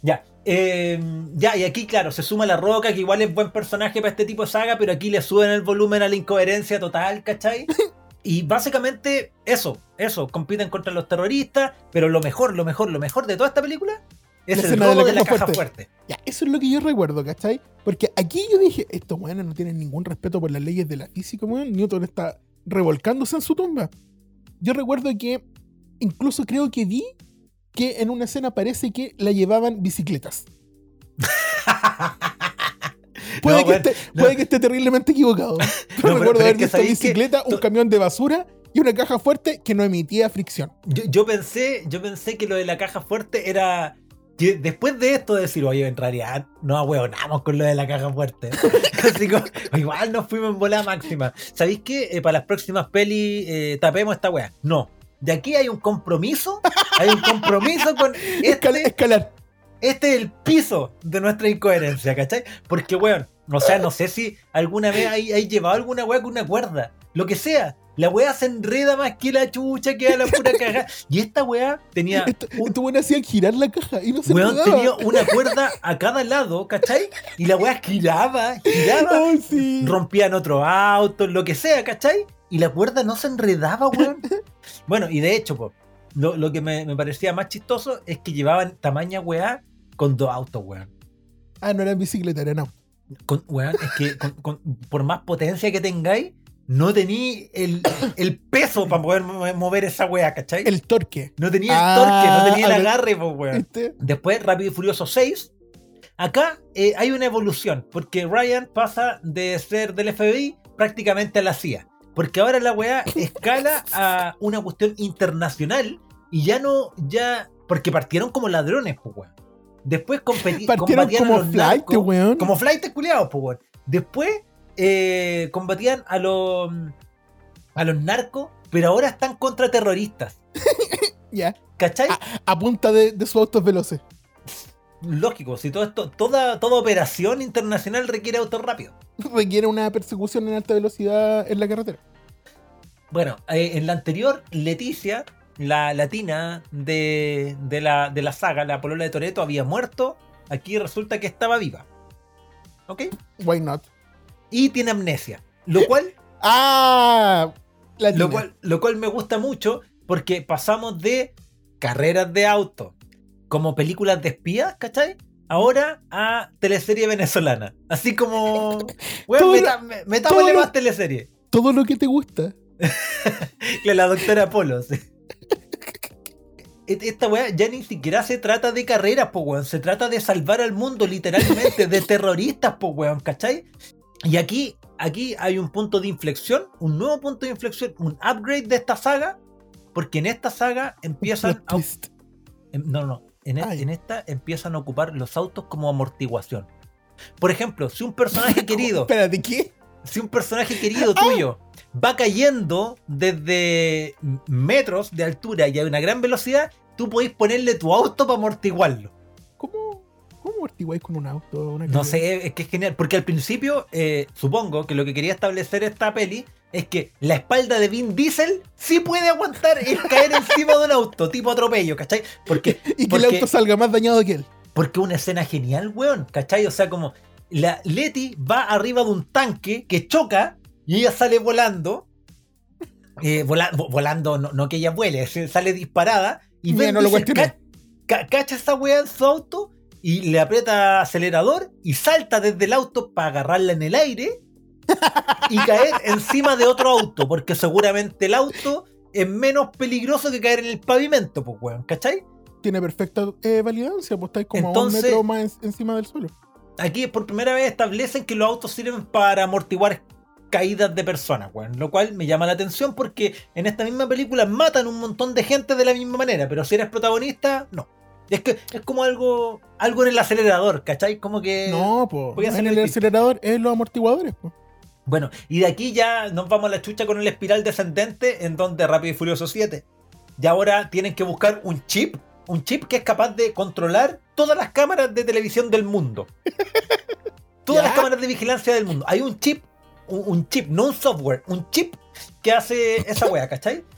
Ya, eh, ya, y aquí, claro, se suma La Roca, que igual es buen personaje para este tipo de saga, pero aquí le suben el volumen a la incoherencia total, ¿cachai? Y básicamente, eso, eso, compiten contra los terroristas, pero lo mejor, lo mejor, lo mejor de toda esta película es La el escena de robo la de la caja fuerte. fuerte. Ya, eso es lo que yo recuerdo, ¿cachai? Porque aquí yo dije, estos weones no tienen ningún respeto por las leyes de la física, weón. Newton está revolcándose en su tumba. Yo recuerdo que, incluso creo que vi que en una escena parece que la llevaban bicicletas. Puede, No, que, esté, no. puede que esté terriblemente equivocado. Pero pero- recuerdo pero haber es que visto bicicleta, que- un camión de basura y una caja fuerte que no emitía fricción. Yo, yo pensé, yo pensé que lo de la caja fuerte era después de esto de decir, oye, en realidad no ahueonamos con lo de la caja fuerte. Así como, igual nos fuimos en bola máxima. ¿Sabéis qué? Eh, para las próximas pelis eh, tapemos esta wea. No. De aquí hay un compromiso. Hay un compromiso con este, escalar. este es el piso de nuestra incoherencia, ¿cachai? Porque, weón, o sea, no sé si alguna vez hay, hay llevado alguna weá con una cuerda. Lo que sea. La weá se enreda más que la chucha, que a la pura caja. Y esta weá tenía. Esto, un- esto bueno hacían girar la caja y no se Weón tenía una cuerda a cada lado, ¿cachai? Y la weá giraba, giraba, Ay, sí. rompían otro auto, lo que sea, ¿cachai? Y la cuerda no se enredaba, weón. Bueno, y de hecho, po, lo, lo que me, me parecía más chistoso es que llevaban tamaña weá con dos autos, weón. Ah, no era en bicicleta, era no. Con, weón, es que con- con- por más potencia que tengáis, no tení el, el peso para poder mo- mover esa weá, ¿cachai? El torque. no tenía el Ah, torque, no tenía el agarre, pues, weón. Después, Rápido y Furioso 6. Acá eh, hay una evolución, porque Ryan pasa de ser del FBI prácticamente a la CIA. Porque ahora la weá escala a una cuestión internacional y ya no, ya. Porque partieron como ladrones, pues weón. Después competi- Partieron como flight, weón. Como flight culiados, pues weón. Después eh, combatían a los. a los narcos, pero ahora están contra terroristas. Ya. ¿Cachai? A punta de, de sus autos veloces. Lógico, si todo esto, toda, toda operación internacional requiere autos rápidos. Requiere una persecución en alta velocidad en la carretera. Bueno, eh, en la anterior, Leticia, la latina de, de la, de la saga, la polola de Toreto, había muerto. Aquí resulta que estaba viva. ¿Ok? Why not? Y tiene amnesia. Lo cual, Ah, lo cual, lo cual me gusta mucho porque pasamos de carreras de auto como películas de espías, ¿cachai? Ahora a teleserie venezolana. Así como. Bueno, lo- meta, metámosle lo- más teleserie. Todo lo que te gusta. La doctora Polo. sí. Esta weá ya ni siquiera se trata de carreras, po weón. Se trata de salvar al mundo, literalmente, de terroristas, po weón, ¿cachai? Y aquí, aquí hay un punto de inflexión, un nuevo punto de inflexión, un upgrade de esta saga, porque en esta saga empiezan a. em- No, no. En, e- Ah, en esta empiezan a ocupar los autos como amortiguación. Por ejemplo, si un personaje querido Espérate, ¿qué? si un personaje querido tuyo va cayendo desde metros de altura y a una gran velocidad, tú podés ponerle tu auto para amortiguarlo. ¿Cómo, amortiguáis con un auto? Una No sé, es que es genial. Porque al principio, eh, supongo que lo que quería establecer esta peli es que la espalda de Vin Diesel sí puede aguantar el caer encima de un auto, tipo atropello, ¿cachai? Porque, Y que el auto salga más dañado que él. Porque una escena genial, weón, ¿cachai? O sea, como la Leti va arriba de un tanque que choca y ella sale volando. eh, vola- vo- volando, no, no que ella vuele, sale disparada y Vin no lo Diesel ca- ca- cacha esa weá en su auto y le aprieta acelerador y salta desde el auto para agarrarla en el aire y caer encima de otro auto, porque seguramente el auto es menos peligroso que caer en el pavimento, pues weón, ¿cachai? Tiene perfecta eh, validancia, pues estáis como a un metro más en- encima del suelo. aquí por primera vez establecen que los autos sirven para amortiguar caídas de personas, weón. Lo cual me llama la atención porque en esta misma película matan un montón de gente de la misma manera, pero si eres protagonista, no. Es que es como algo algo en el acelerador, ¿cachai? Como que... no, pues. En el acelerador es los amortiguadores, pues. Bueno, y de aquí ya nos vamos a la chucha con el espiral descendente en donde Rápido y Furioso 7. Y ahora tienen que buscar un chip, un chip que es capaz de controlar todas las cámaras de televisión del mundo. Todas ¿Ya? las cámaras de vigilancia del mundo. Hay un chip, un, un chip, no un software, un chip que hace esa wea, ¿cachai?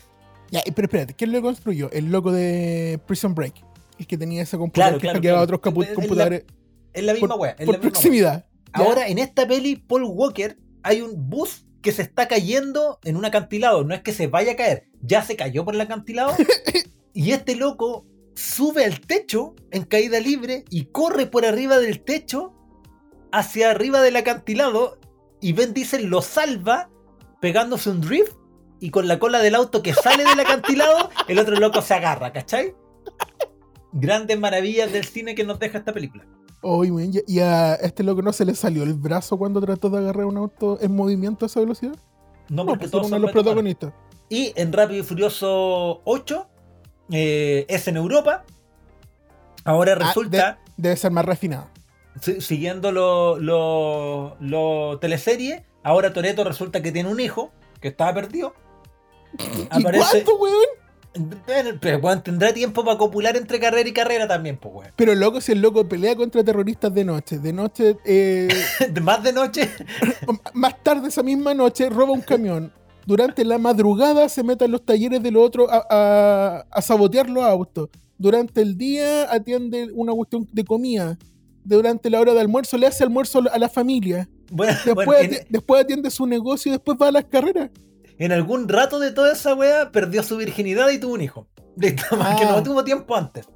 Ya, pero espérate, ¿quién lo construyó? El loco de Prison Break. El que tenía ese computador Claro, que claro, otros Es la- computadores Es la misma wea. es por wea. proximidad. Ahora, en esta peli, Paul Walker, hay un bus que se está cayendo en un acantilado. No es que se vaya a caer, ya se cayó por el acantilado. y este loco sube al techo en caída libre y corre por arriba del techo hacia arriba del acantilado. Y Ben Diesel lo salva pegándose un drift. Y con la cola del auto que sale del acantilado, el otro loco se agarra, ¿cachai? Grandes maravillas del cine que nos deja esta película. Weón, y- y a este loco no se le salió el brazo cuando trató de agarrar un auto en movimiento a esa velocidad. No, No, porque pues todos uno son de los protagonistas. Y en Rápido y Furioso 8 eh, es en Europa. Ahora Ah, resulta, Debe ser más refinado. si- siguiendo lo, lo, lo teleserie, ahora Toreto resulta que tiene un hijo que estaba perdido. ¿Y Aparece. cuánto, weón? Pero bueno, tendrá tiempo para copular entre carrera y carrera también, pues, weón. Pero loco, si el loco pelea contra terroristas de noche, de noche, eh, De Más de noche. más tarde esa misma noche roba un camión. Durante la madrugada se mete en los talleres del otro a, a- a sabotear los autos. Durante el día atiende una cuestión de comida. Durante la hora de almuerzo le hace almuerzo a la familia. Bueno, Después, bueno, en, ati- después atiende su negocio y después va a las carreras. En algún rato de toda esa weá perdió su virginidad y tuvo un hijo. Listo, más que Ah. no tuvo tiempo antes.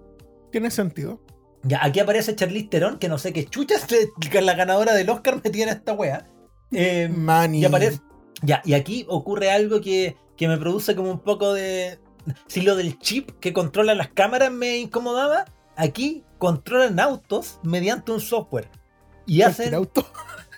Tiene sentido. Ya, aquí aparece Charlize Theron, que no sé qué chuchas, que la ganadora del Oscar me tiene esta wea. Eh, Manny. y aparece. Ya, y aquí ocurre algo que, que me produce como un poco de. Si lo del chip que controla las cámaras me incomodaba, aquí controlan autos mediante un software. Y Cualquier hacen auto.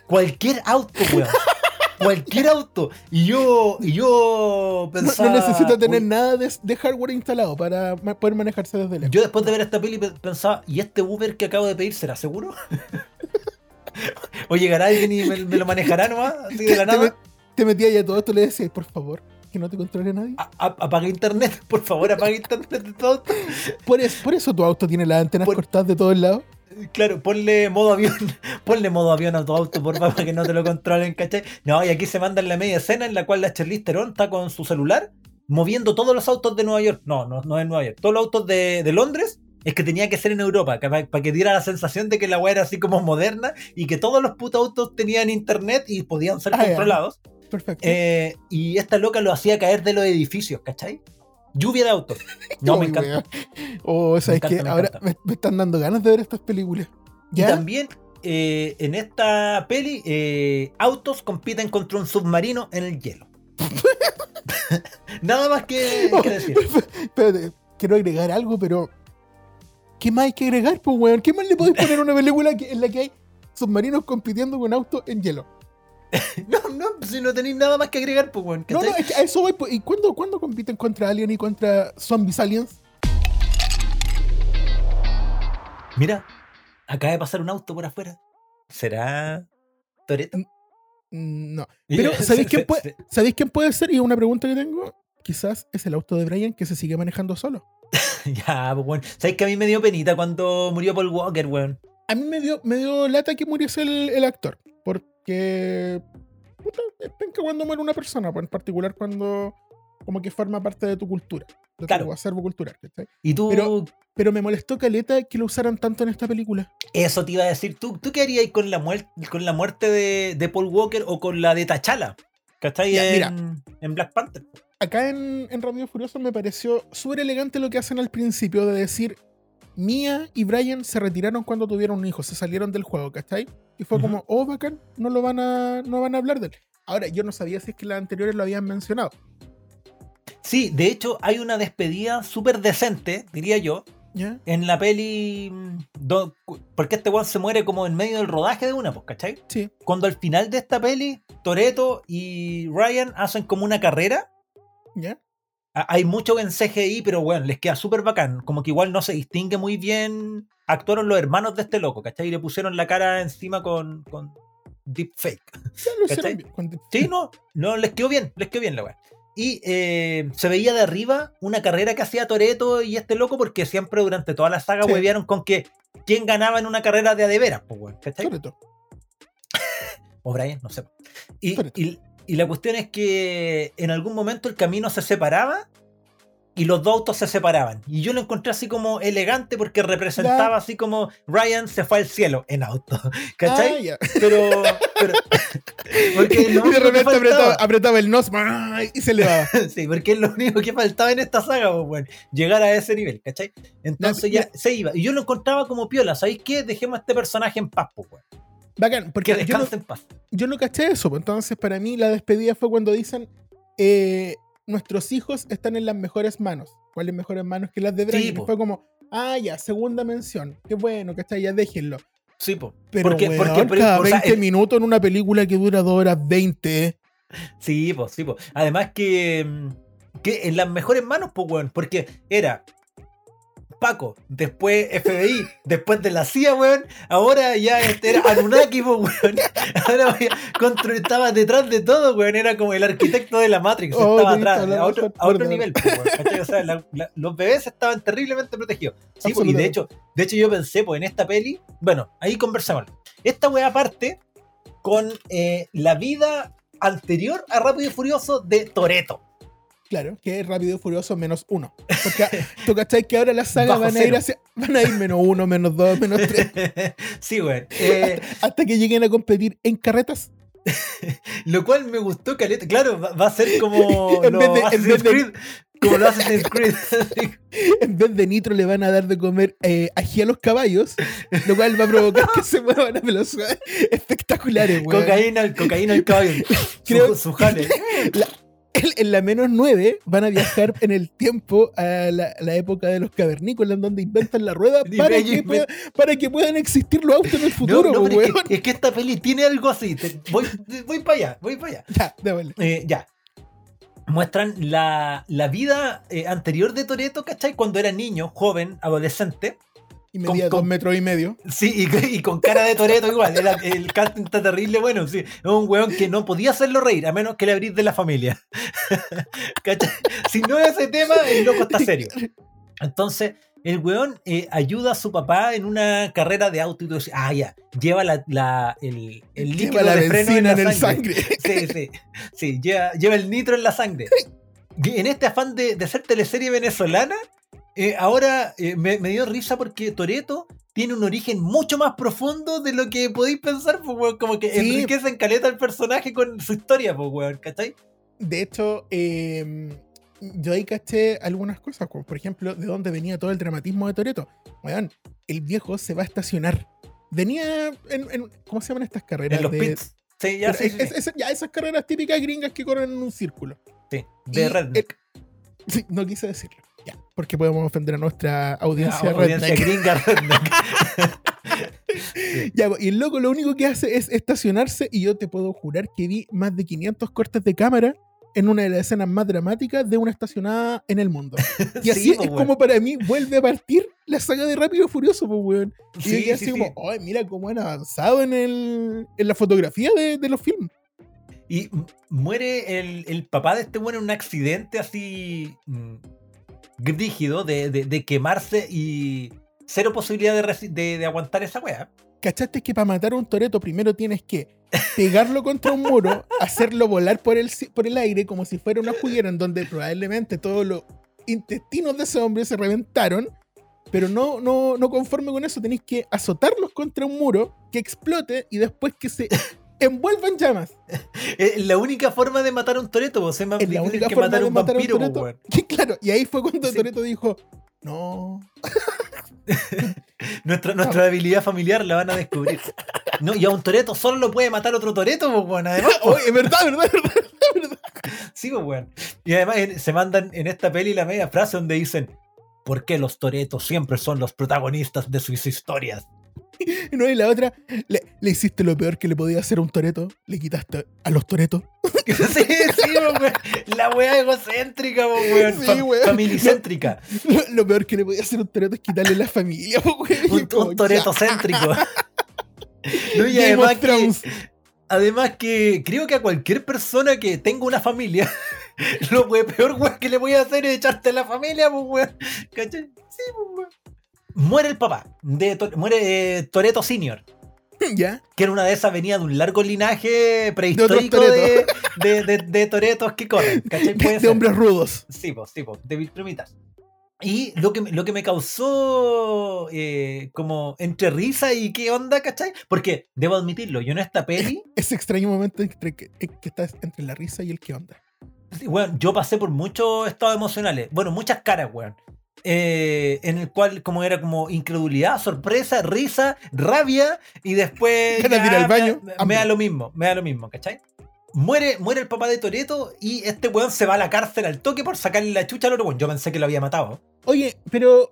cualquier auto, weón. cualquier auto. Y yo, y yo No, pensaba. no necesita tener uy, nada de, de hardware instalado para poder manejarse desde lejos. Yo después de ver esta peli pe- pensaba, ¿y este Uber que acabo de pedir será seguro? ¿O llegará alguien y me, me lo manejará nomás? Así de la te, nada. te metías y a todo esto le decías, por favor, que no te controle nadie. A- a- apaga internet, por favor, apaga internet de todo. Por, es- por eso tu auto tiene las antenas Por- cortadas de todos lados. Claro, ponle modo avión, ponle modo avión a tu auto, por favor, para que no te lo controlen, ¿cachai? No, y aquí se manda en la media escena en la cual la Charlize Theron está con su celular moviendo todos los autos de Nueva York. No, no, no es Nueva York. Todos los autos de, de Londres es que tenía que ser en Europa, para, que diera la sensación de que la weá era así como moderna y que todos los putos autos tenían internet y podían ser Ah, controlados. Perfecto. Eh, y esta loca lo hacía caer de los edificios, ¿cachai? Lluvia de autos. No, me encanta. Oh, ¿sabes qué? Ahora me, me están dando ganas de ver estas películas. Y también eh, en esta peli, eh, autos compiten contra un submarino en el hielo. Nada más que, que decir. Espérate, quiero agregar algo, pero. ¿Qué más hay que agregar, pues, weón? ¿Qué más le podéis poner a una película que- en la que hay submarinos compitiendo con autos en hielo? No, no, si no tenéis nada más que agregar, pues, weón. No, no, es que a eso voy. pues, ¿Y cuándo, cuándo compiten contra Alien y contra Zombies Aliens? Mira, acaba de pasar un auto por afuera. ¿Será Toreto? Mm, No. Pero, ¿sabéis quién, puede, ¿sabéis quién puede ser? Y una pregunta que tengo. Quizás es el auto de Brian que se sigue manejando solo. Ya, pues, weón. ¿Sabéis que a mí me dio penita cuando murió Paul Walker, weón? A mí me dio, me dio lata que muriese el, el actor. Porque. Puta, es penca cuando muere una persona, pues, en particular cuando. Como que forma parte de tu cultura. De Claro. tu acervo cultural. ¿cachai? Y tú, Pero- Pero me molestó Caleta que lo usaran tanto en esta película. eso te iba a decir, ¿tú, tú qué harías con la, muerte con la muerte de, de Paul Walker o con la de T'Challa? ¿Cachai? Ya, mira. en, en Black Panther. Acá en, en y Furioso me pareció súper elegante lo que hacen al principio de decir. Mia y Brian se retiraron cuando tuvieron un hijo, se salieron del juego, ¿cachai? Y fue como, oh, bacán, no lo van a, no van a hablar de él. Ahora, yo no sabía si es que las anteriores lo habían mencionado. Sí, de hecho hay una despedida súper decente, diría yo, ¿Ya? en la peli. mm, do- porque este weón se muere como en medio del rodaje de una, pues, ¿cachai? Sí. Cuando al final de esta peli, Toreto y Ryan hacen como una carrera. ¿Ya? Hay mucho en CGI, pero bueno, les queda súper bacán. Como que igual no se distingue muy bien. Actuaron los hermanos de este loco, ¿cachai? Y le pusieron la cara encima con, con deepfake. Ya lo Sí, no, no, les quedó bien, les quedó bien la weá. Y eh, se veía de arriba una carrera que hacía Toreto y este loco, porque siempre durante toda la saga Sí. huevearon con que quién ganaba en una carrera de a de veras, pues weón, ¿cachai? Sobre todo. O Brian, no sé. Y- y la cuestión es que en algún momento el camino se separaba y los dos autos se separaban. Y yo lo encontré así como elegante porque representaba así como Ryan se fue al cielo en auto. ¿Cachai? Ah. Pero, pero- porque Y de repente apretaba, apretaba el nos y se le daba. Sí, porque es lo único que faltaba en esta saga, pues, bueno, llegar a ese nivel, ¿cachai? Entonces Ya, se iba. Y yo lo encontraba como piola, ¿sabéis qué? Dejemos a este personaje en paz, pues, weón. Bacán, Que porque yo no, en paz. yo no caché eso. pues, Entonces, para mí, la despedida fue cuando dicen: eh, Nuestros hijos están en las mejores manos. ¿Cuáles mejores manos que las de Brian? Sí, Y po. fue como: Ah, ya, segunda mención. Qué bueno, ¿cachai? Ya déjenlo. Sí, po. Pero Porque- weón, porque- cada o sea, 20 el- minutos en una película que dura 2 horas 20. Sí, pues, sí, pues. Además que, mm, que en las mejores manos, pues, weón, porque era Paco, después FBI, después de la CIA, weón, ahora ya este era Anunnaki, weón. Ahora constru- estaba detrás de todo, weón, era como el arquitecto de la Matrix, Oh, estaba atrás, a otro, a nivel, pues, weón, ¿cachai? O sea, la- la- los bebés estaban terriblemente protegidos. Sí, pues, y de hecho, de hecho yo pensé, pues, en esta peli, bueno, ahí conversamos. Esta weá parte con eh, la vida anterior a Rápido y Furioso de Toreto. Claro, que es Rápido y Furioso menos uno. Porque tú cachai que ahora las sagas van a, ir hacia, van a ir menos uno, menos dos, menos tres, sí, weón. Eh, hasta que lleguen a competir en carretas. lo cual me gustó, Caleta. Claro, va, va a ser como En lo vez de- en Assassin's vez de- Creed. Como lo Assassin's Creed. En vez de nitro le van a dar de comer eh, ají a los caballos, lo cual va a provocar que se muevan a velocidades espectaculares, weón. cocaína, cocaína al caballo. Creo- Su, su jale. En, en la menos 9 van a viajar en el tiempo a la, la época de los cavernícolas, en donde inventan la rueda para que, pueda- para que puedan existir los autos en el futuro, no, pero es, que, es que esta peli tiene algo así. Te- voy, voy para allá, voy para allá. Ya, déjale. Eh, ya. Muestran la, la vida eh, anterior de Toreto, ¿cachai? Cuando era niño, joven, adolescente. Y medía con- dos metros y medio. Sí, y, y con cara de Toreto igual. El casting está terrible, bueno, sí. Es un weón que no podía hacerlo reír, a menos que le abrís de la familia. ¿Cachai? Si no es ese tema, el loco está serio. Entonces, el weón eh, ayuda a su papá en una carrera de auto y eso. Ah, ya. Lleva la, la- el, el líquido Lleva la de freno en en la el sangre. Sí, sí. Sí, lleva, lleva el nitro en la sangre. En este afán de, de hacer teleserie venezolana, eh, ahora eh, me, me dio risa porque Toreto tiene un origen mucho más profundo de lo que podéis pensar, pues, weón. Como que Sí. enriquece en caleta al personaje con su historia, pues, weón, ¿cachai? De hecho, eh, yo ahí caché algunas cosas, como por ejemplo, de dónde venía todo el dramatismo de Toreto. Weón, el viejo se va a estacionar. Venía en, en- ¿cómo se llaman estas carreras? En los de, pits. Sí, ya, sí, es- sí, es- es- ya esas carreras típicas gringas que corren en un círculo. sí. De y redneck. Sí, no quise decirlo. Porque podemos ofender a nuestra audiencia, Ah, audiencia gringa. Ya, y el loco lo único que hace es estacionarse y yo te puedo jurar que vi más de 500 cortes de cámara en una de las escenas más dramáticas de una estacionada en el mundo. Y así Sí, es pues, weón. como para mí vuelve a partir la saga de Rápido y Furioso, pues, weón. Y Sí, así sí, como, ay, mira cómo han avanzado en, el, en la fotografía de, de los films. Y muere el, el papá de este bueno en un accidente así mm, rígido de, de- de quemarse y cero posibilidad de, de- de aguantar esa weá. ¿Cachaste que para matar a un toreto primero tienes que pegarlo contra un muro, hacerlo volar por el, por el aire como si fuera una juguera en donde probablemente todos los intestinos de ese hombre se reventaron? Pero no, no, no conforme con eso, tenéis que azotarlos contra un muro que explote y después que se envuelva en llamas. Es la única forma de matar a un toreto, vos es más Es la única que forma matar a de un matar a un vampiro, toreto. weón. Que claro, y ahí fue cuando Sí. Toreto dijo, no, Nuestra, nuestra debilidad familiar la van a descubrir. No, y a un toreto solo lo puede matar otro toreto, pues, weón. Además, Oye, es verdad, verdad, verdad, verdad. Sí, pues, weón. Y además se mandan en esta peli la media frase donde dicen: ¿Por qué los toretos siempre son los protagonistas de sus historias? No, y la otra, le, le hiciste lo peor que le podía hacer a un toreto, le quitaste a los toretos. sí, sí, weón. La wea egocéntrica, weón. Sí, weón. Familicéntrica. Lo, lo peor que le podía hacer a un toreto es quitarle la familia. Y Un, como, un toreto céntrico. No, y además que, Thrones. además que creo que a cualquier persona que tenga una familia, lo peor weón que le voy a hacer es echarte a la familia, pues weón. ¿Cachai? Sí, pues weón. Muere el papá, de muere eh, Toreto Senior. Ya, Que en una de esas venía de un largo linaje prehistórico de, de, de- de toretos que corren. ¿cachai? Puede de ser. hombres rudos. Sí, pues, sí, pues, de viltrumitas. Y lo que, me- lo que me causó eh, como entre risa y qué onda, ¿cachai? Porque debo admitirlo, yo en esta peli, Ese extraño momento entre que, que estás entre la risa y el qué onda. sí, weón, yo pasé por muchos estados emocionales, bueno, muchas caras, weón. Eh, en el cual como era como incredulidad, sorpresa, risa, rabia y después ir al baño, me, da lo mismo, me da lo mismo, ¿cachai? Muere, muere el papá de Toreto y este weón se va a la cárcel al toque por sacarle la chucha al otro weón. Yo pensé que lo había matado. Oye, pero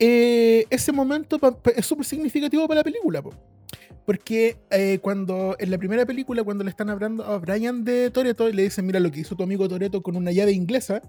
eh, ese momento es súper significativo para la película, po. Porque eh, cuando en la primera película, cuando le están hablando a Brian de Toreto, le dicen, mira lo que hizo tu amigo Toreto con una llave inglesa.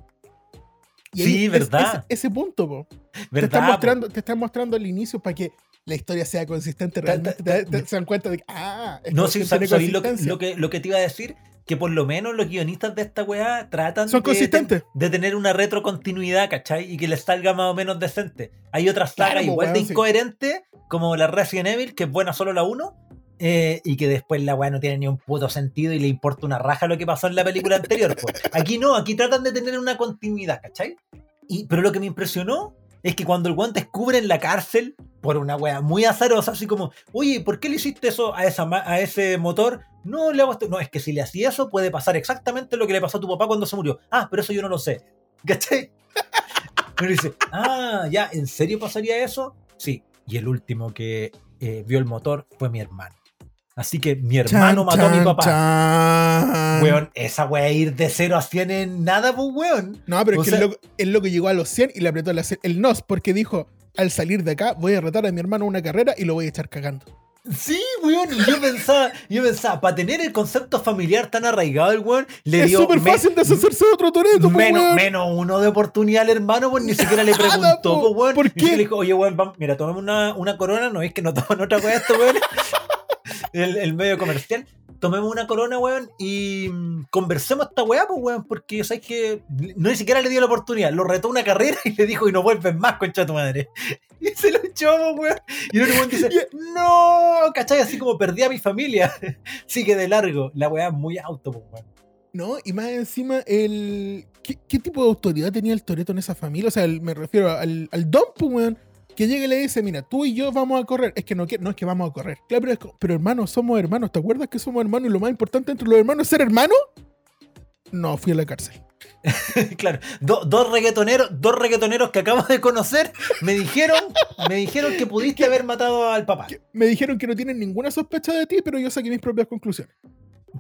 Y Sí, es- verdad. Ese, ese punto, po. te, ¿Verdad? están po? mostrando, te están mostrando al inicio para que la historia sea consistente. Realmente te, te- se dan cuenta de que, ah, No, sí, cuestión tiene sabéis lo, lo que, lo que te iba a decir, que por lo menos los guionistas de esta weá tratan Son de, consistentes. de, de tener una retrocontinuidad, ¿cachai? Y que les salga más o menos decente. Hay otras sagas igual de sí. incoherentes, como la Resident Evil, que es buena solo la 1, eh, y que después la weá no tiene ni un puto sentido y le importa una raja lo que pasó en la película anterior. po. Aquí no, aquí tratan de tener una continuidad, ¿cachai? Y, pero lo que me impresionó es que cuando el weón descubre en la cárcel, por una wea muy azarosa, así como, oye, ¿por qué le hiciste eso a, ese motor? No le hago esto. No, es que si le hacía eso, puede pasar exactamente lo que le pasó a tu papá cuando se murió. Ah, pero eso yo no lo sé. ¿Cachai? Pero dice, ah, ya, ¿en serio pasaría eso? Sí. Y el último que eh, vio el motor fue mi hermano. Así que mi hermano Chan, mató a mi papá. chan. Weón, esa wea ir de 0 a 100 en nada, pues weón. No, pero O es que sea- el, loco, el loco llegó a los 100 y le apretó la el NOS porque dijo, al salir de acá voy a retar a mi hermano una carrera y lo voy a echar cagando. Sí, weón, y yo pensaba, yo pensaba, para tener el concepto familiar tan arraigado el weón, le es dio súper me- fácil deshacerse de otro Toreto, menos, menos uno de oportunidad al hermano, pues ni siquiera le Nada, preguntó, po. pues, weón. ¿Por Y qué? le dijo, oye, weón, mira, tomemos una, una corona, no es que no toman otra cosa esto, weón. el, el medio comercial. Tomemos una corona, weón, y mm, conversemos esta weá, pues, weón, porque sabes que no ni siquiera le dio la oportunidad, lo retó una carrera y le dijo, y no vuelves más, concha de tu madre. Y se lo echó, pues, weón. Y el otro weón dice, no, ¿cachai? Así como perdí a mi familia. Sigue de largo. La weá es muy auto, pues, weón. No, y más encima, el ¿qué, qué tipo de autoridad tenía el Toreto en esa familia? O sea, el- me refiero al, al Don, pues, weón, que llega y le dice, mira, tú y yo vamos a correr. Es que no, no es que vamos a correr. Claro, pero, es co- pero hermanos, somos hermanos. ¿Te acuerdas que somos hermanos y lo más importante entre los hermanos es ser hermano? No, fui a la cárcel. claro, do- dos reggaetoneros, dos reggaetoneros que acabo de conocer me dijeron, me dijeron que pudiste haber matado al papá. Me dijeron que no tienen ninguna sospecha de ti, pero yo saqué mis propias conclusiones.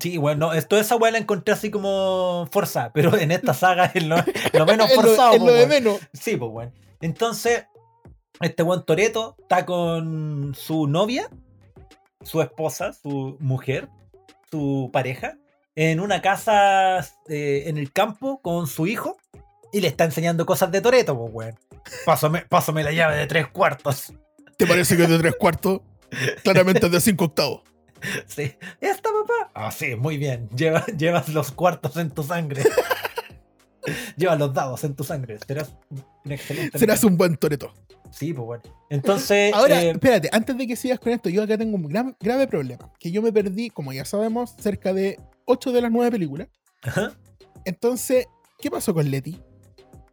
Sí, bueno, esto esa weá la encontré así como forzada, pero en esta saga es lo, lo menos Es lo- forzado. es po, lo de menos. Sí, pues bueno. Entonces, este buen Toreto está con su novia, su esposa, su mujer, su pareja, en una casa eh, en el campo con su hijo y le está enseñando cosas de Toreto, pues weón. Pásame, pásame la llave de tres cuartos. ¿Te parece que es de tres cuartos? Claramente es de cinco octavos. Sí. ¿Esta papá? Ah, sí, muy bien. Lleva- llevas los cuartos en tu sangre. Llevas los dados en tu sangre. Serás un excelente. Serás un buen Toreto. Sí, pues bueno. Entonces. Ahora, eh, espérate, antes de que sigas con esto, yo acá tengo un gran- grave problema. Que yo me perdí, como ya sabemos, cerca de 8 de las 9 películas. ajá. Entonces, ¿qué pasó con Letty?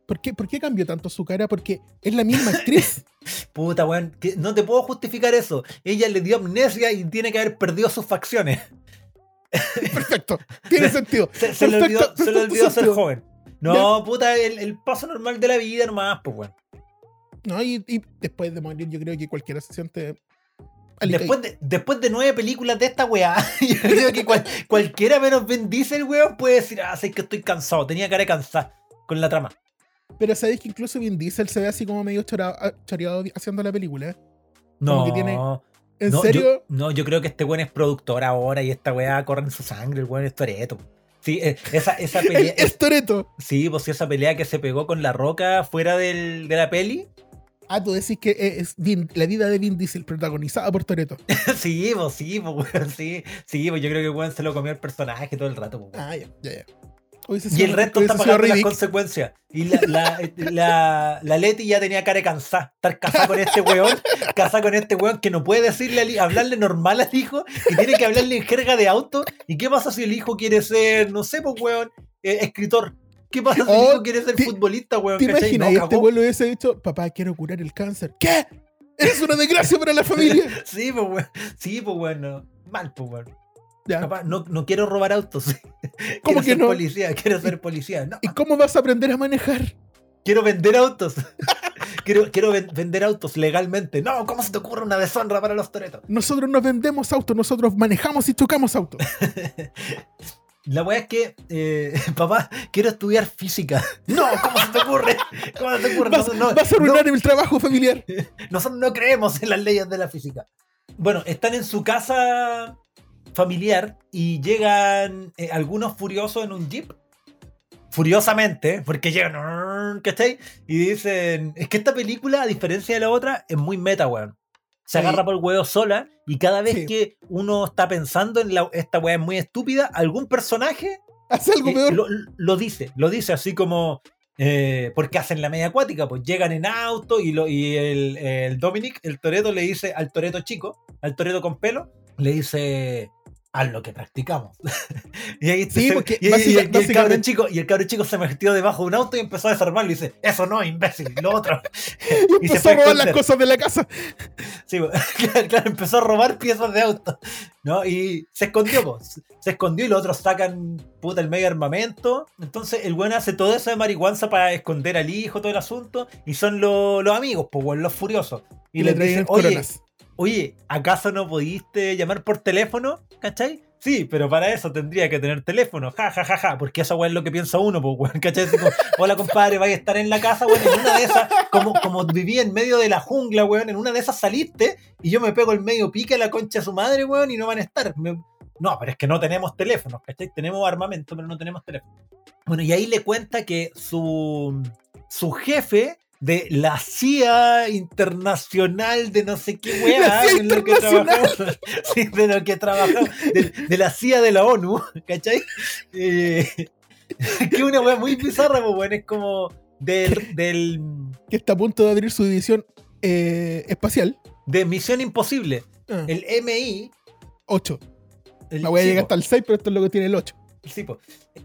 ¿Por qué, ¿Por qué cambió tanto su cara? Porque es la misma actriz. Puta, weón. No te puedo justificar eso. Ella le dio amnesia y tiene que haber perdido sus facciones. Perfecto. Tiene sentido. Se, se le olvidó, Perfecto, se le olvidó ser joven. No, puta, el, el paso normal de la vida nomás, pues, weón. No, y, y después de morir, yo creo que cualquiera se siente. Después de, después de nueve películas de esta weá, yo creo que cual- cualquiera menos Vin Diesel, weón, puede decir, ah, sé que estoy cansado, tenía cara de cansada con la trama. Pero sabéis que incluso Vin Diesel se ve así como medio chorado, ah, choreado haciendo la película. No, que tiene- ¿En no, serio? Yo, no, yo creo que este weón es productor ahora y esta weá corre en su sangre, el weón es toreto. Sí, eh, esa, esa pelea. es Toreto. sí, pues sí, esa pelea que se pegó con la roca fuera del, de la peli. Ah, tú decís que es Vin- la vida de Vin Diesel protagonizada por Toreto. sí, pues sí, pues sí. Sí, pues yo creo que weón se lo comió el personaje todo el rato, pues. Ah, ya, ya, ya. Y el resto está pagando las consecuencias. Y la, la, la, la Leti ya tenía cara de cansada. Estar casada con este weón. Casada con este weón que no puede decirle hablarle normal al hijo. Y tiene que hablarle en jerga de auto. ¿Y qué pasa si el hijo quiere ser, no sé, pues weón, eh, escritor? ¿Qué pasa si el Oh, hijo quiere ser te- futbolista, weón? ¿Te imaginas? No, y este cagó. abuelo hubiese dicho, papá, quiero curar el cáncer. ¿Qué? Es una desgracia para la familia. Sí, pues weón. Sí, pues weón. no. Mal, pues weón. Ya. Papá, no, no quiero robar autos. ¿Cómo quiero que ser no? policía, quiero ser policía. No, ¿Y cómo vas a aprender a manejar? quiero vender autos. quiero quiero ven- vender autos legalmente. No, ¿cómo se te ocurre una deshonra para los toretos? Nosotros no vendemos autos, nosotros manejamos y chocamos autos. La weá es que, eh, papá, quiero estudiar física. No, ¿cómo se te ocurre? ¿Cómo se te ocurre? Vas, no, vas a arruinar no- el trabajo familiar. nosotros no creemos en las leyes de la física. Bueno, están en su casa familiar y llegan eh, algunos furiosos en un jeep. Furiosamente, porque llegan, ¿cachai? Y dicen, es que esta película, a diferencia de la otra, es muy meta, weón. Se Sí. agarra por el huevo sola y cada vez Sí. que uno está pensando en la, esta weá es muy estúpida, algún personaje Hace algo eh, peor. lo, lo dice, lo dice así como. eh, porque hacen la media acuática, pues llegan en auto y, lo, y el, el Dominic, el Toreto, le dice al Toreto chico, al Toreto con pelo, le dice. Haz lo que practicamos. y ahí Sí, se- porque y, y- y básica- el- básicamente- chico, y el cabro chico se metió debajo de un auto y empezó a desarmarlo y dice, eso no, imbécil, lo otro. y empezó a a robar las cosas de la casa. Sí, claro, claro, empezó a robar piezas de auto, ¿no? Y se escondió, pues. Se escondió y los otros sacan, puta, el medio armamento. Entonces el weón hace todo eso de marihuanza para esconder al hijo, todo el asunto. Y son lo- los amigos, pues, los furiosos. Y, le les dicen, oye, coronas. Oye, ¿acaso no pudiste llamar por teléfono? ¿Cachai? Sí, pero para eso tendría que tener teléfono, ja, ja, ja, ja, porque eso, weón, es lo que piensa uno, pues, weón, ¿cachai? Como, Hola, compadre, vais a estar en la casa, weón, en una de esas, como, como viví en medio de la jungla, weón, en una de esas saliste y yo me pego el medio pique a la concha de su madre, weón, y no van a estar. No, pero es que no tenemos teléfonos, ¿cachai? Tenemos armamento, pero no tenemos teléfono. Bueno, y ahí le cuenta que su, su jefe de la CIA internacional de no sé qué weá, en lo que sí, de lo que trabajamos, de, de la CIA de la ONU, ¿cachai? Eh, que una weá muy bizarra, pues bueno, es como del, del Que está a punto de abrir su división eh, espacial. de Misión Imposible, Ah, el MI. 8. El, La voy a sí, llegar hasta el 6, pero esto es lo que tiene el 8. sí, po,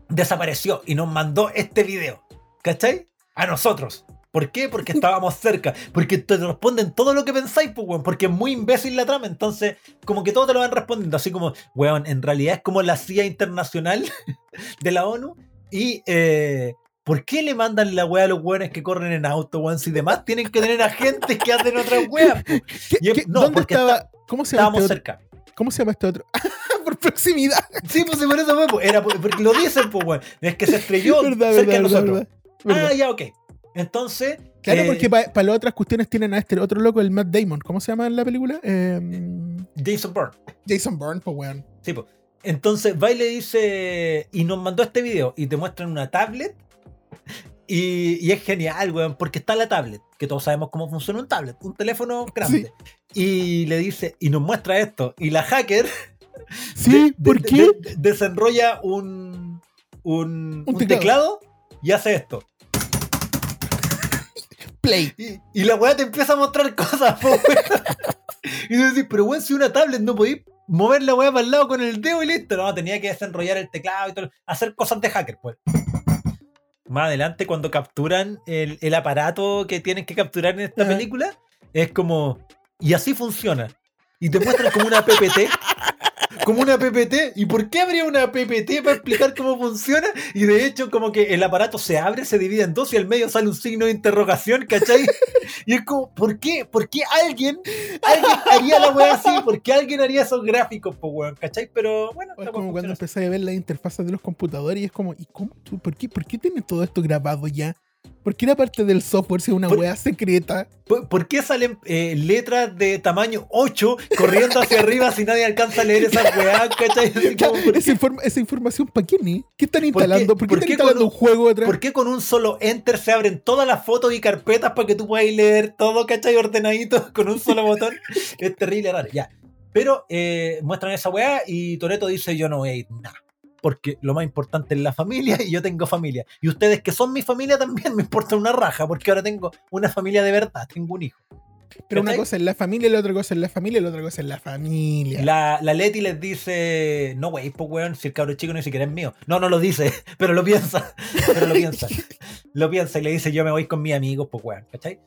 desapareció y nos mandó este video, ¿cachai? A nosotros. ¿Por qué? Porque estábamos cerca. Porque te responden todo lo que pensáis, pues, weón. Porque es muy imbécil la trama. Entonces, como que todo te lo van respondiendo. Así como, weón, en realidad es como la CIA internacional de la ONU. Y, eh, ¿por qué le mandan la weá a los weones que corren en auto, weón? Si demás tienen que tener agentes que hacen otras weas. po. ¿Qué- Y es- qué- no, ¿Dónde porque estaba? ¿Cómo se llama Estábamos este cerca. ¿Cómo se llama este otro? Por proximidad. Sí, pues por eso fue, pues. Era por- porque lo dicen, pues, weón. Es que se estrelló verdad, cerca verdad, de nosotros. verdad. Ah, ya, ok. Entonces. Claro, eh, porque para las otras cuestiones tienen a este otro loco, el Matt Damon. ¿Cómo se llama en la película? Eh, Jason Bourne. Jason Bourne, pues weón. Sí, pues. Entonces va y le dice. Y nos mandó este video. Y te muestran una tablet. Y, y es genial, weón. Porque está la tablet. Que todos sabemos cómo funciona un tablet. Un teléfono grande. Y le dice. Y nos muestra esto. Y la hacker. Sí, de- ¿por de- qué? de- desenrolla un. Un, un teclado. teclado. Y hace esto. Play. Y, y la weá te empieza a mostrar cosas, po. Y tú decís, pero weón, si una tablet no podís mover la weá para el lado con el dedo y listo. No, tenía que desenrollar el teclado y todo. Hacer cosas de hacker, pues. Más adelante, cuando capturan el, el aparato que tienen que capturar en esta película, es como. Y así funciona. Y te muestran como una PPT. Como una PPT. ¿Y por qué habría una PPT para explicar cómo funciona? Y de hecho, como que el aparato se abre, se divide en dos y al medio sale un signo de interrogación, ¿cachai? Y es como, ¿por qué? ¿Por qué alguien, alguien haría la weá así? ¿Por qué alguien haría esos gráficos, pues weón? ¿Cachai? Pero bueno, Es como cuando empecé a ver las interfaces de los computadores y es como, ¿y cómo tú? ¿Por qué, ¿Por qué todo esto grabado ya? ¿Por qué la parte del software sea una Por- weá secreta? ¿Por, por qué salen eh, letras de tamaño 8 corriendo hacia arriba si nadie alcanza a leer esas weá, ¿cachai? Así como, ¿por, Esa, informa- esa información, ¿para qué ni? ¿Qué están instalando? ¿Por qué, por están qué instalando un juego atrás? por qué con un solo enter se abren todas las fotos y carpetas para que tú puedas leer todo, ¿cachai? Ordenadito con un solo botón. Es terrible, raro, ya. Pero eh, muestran esa weá y Toreto dice: Yo no voy a ir nada. Porque lo más importante es la familia y yo tengo familia. Y ustedes que son mi familia también me importa una raja, porque ahora tengo una familia de verdad, tengo un hijo. Pero una cosa es la familia, la otra cosa es la familia, la otra cosa es la familia. La, la Leti les dice, no wey, pues weón, si el cabro chico ni siquiera es mío. No, no lo dice, pero lo piensa. Pero lo piensa. Lo piensa y le dice, yo me voy con mis amigos, pues weón, ¿cachai?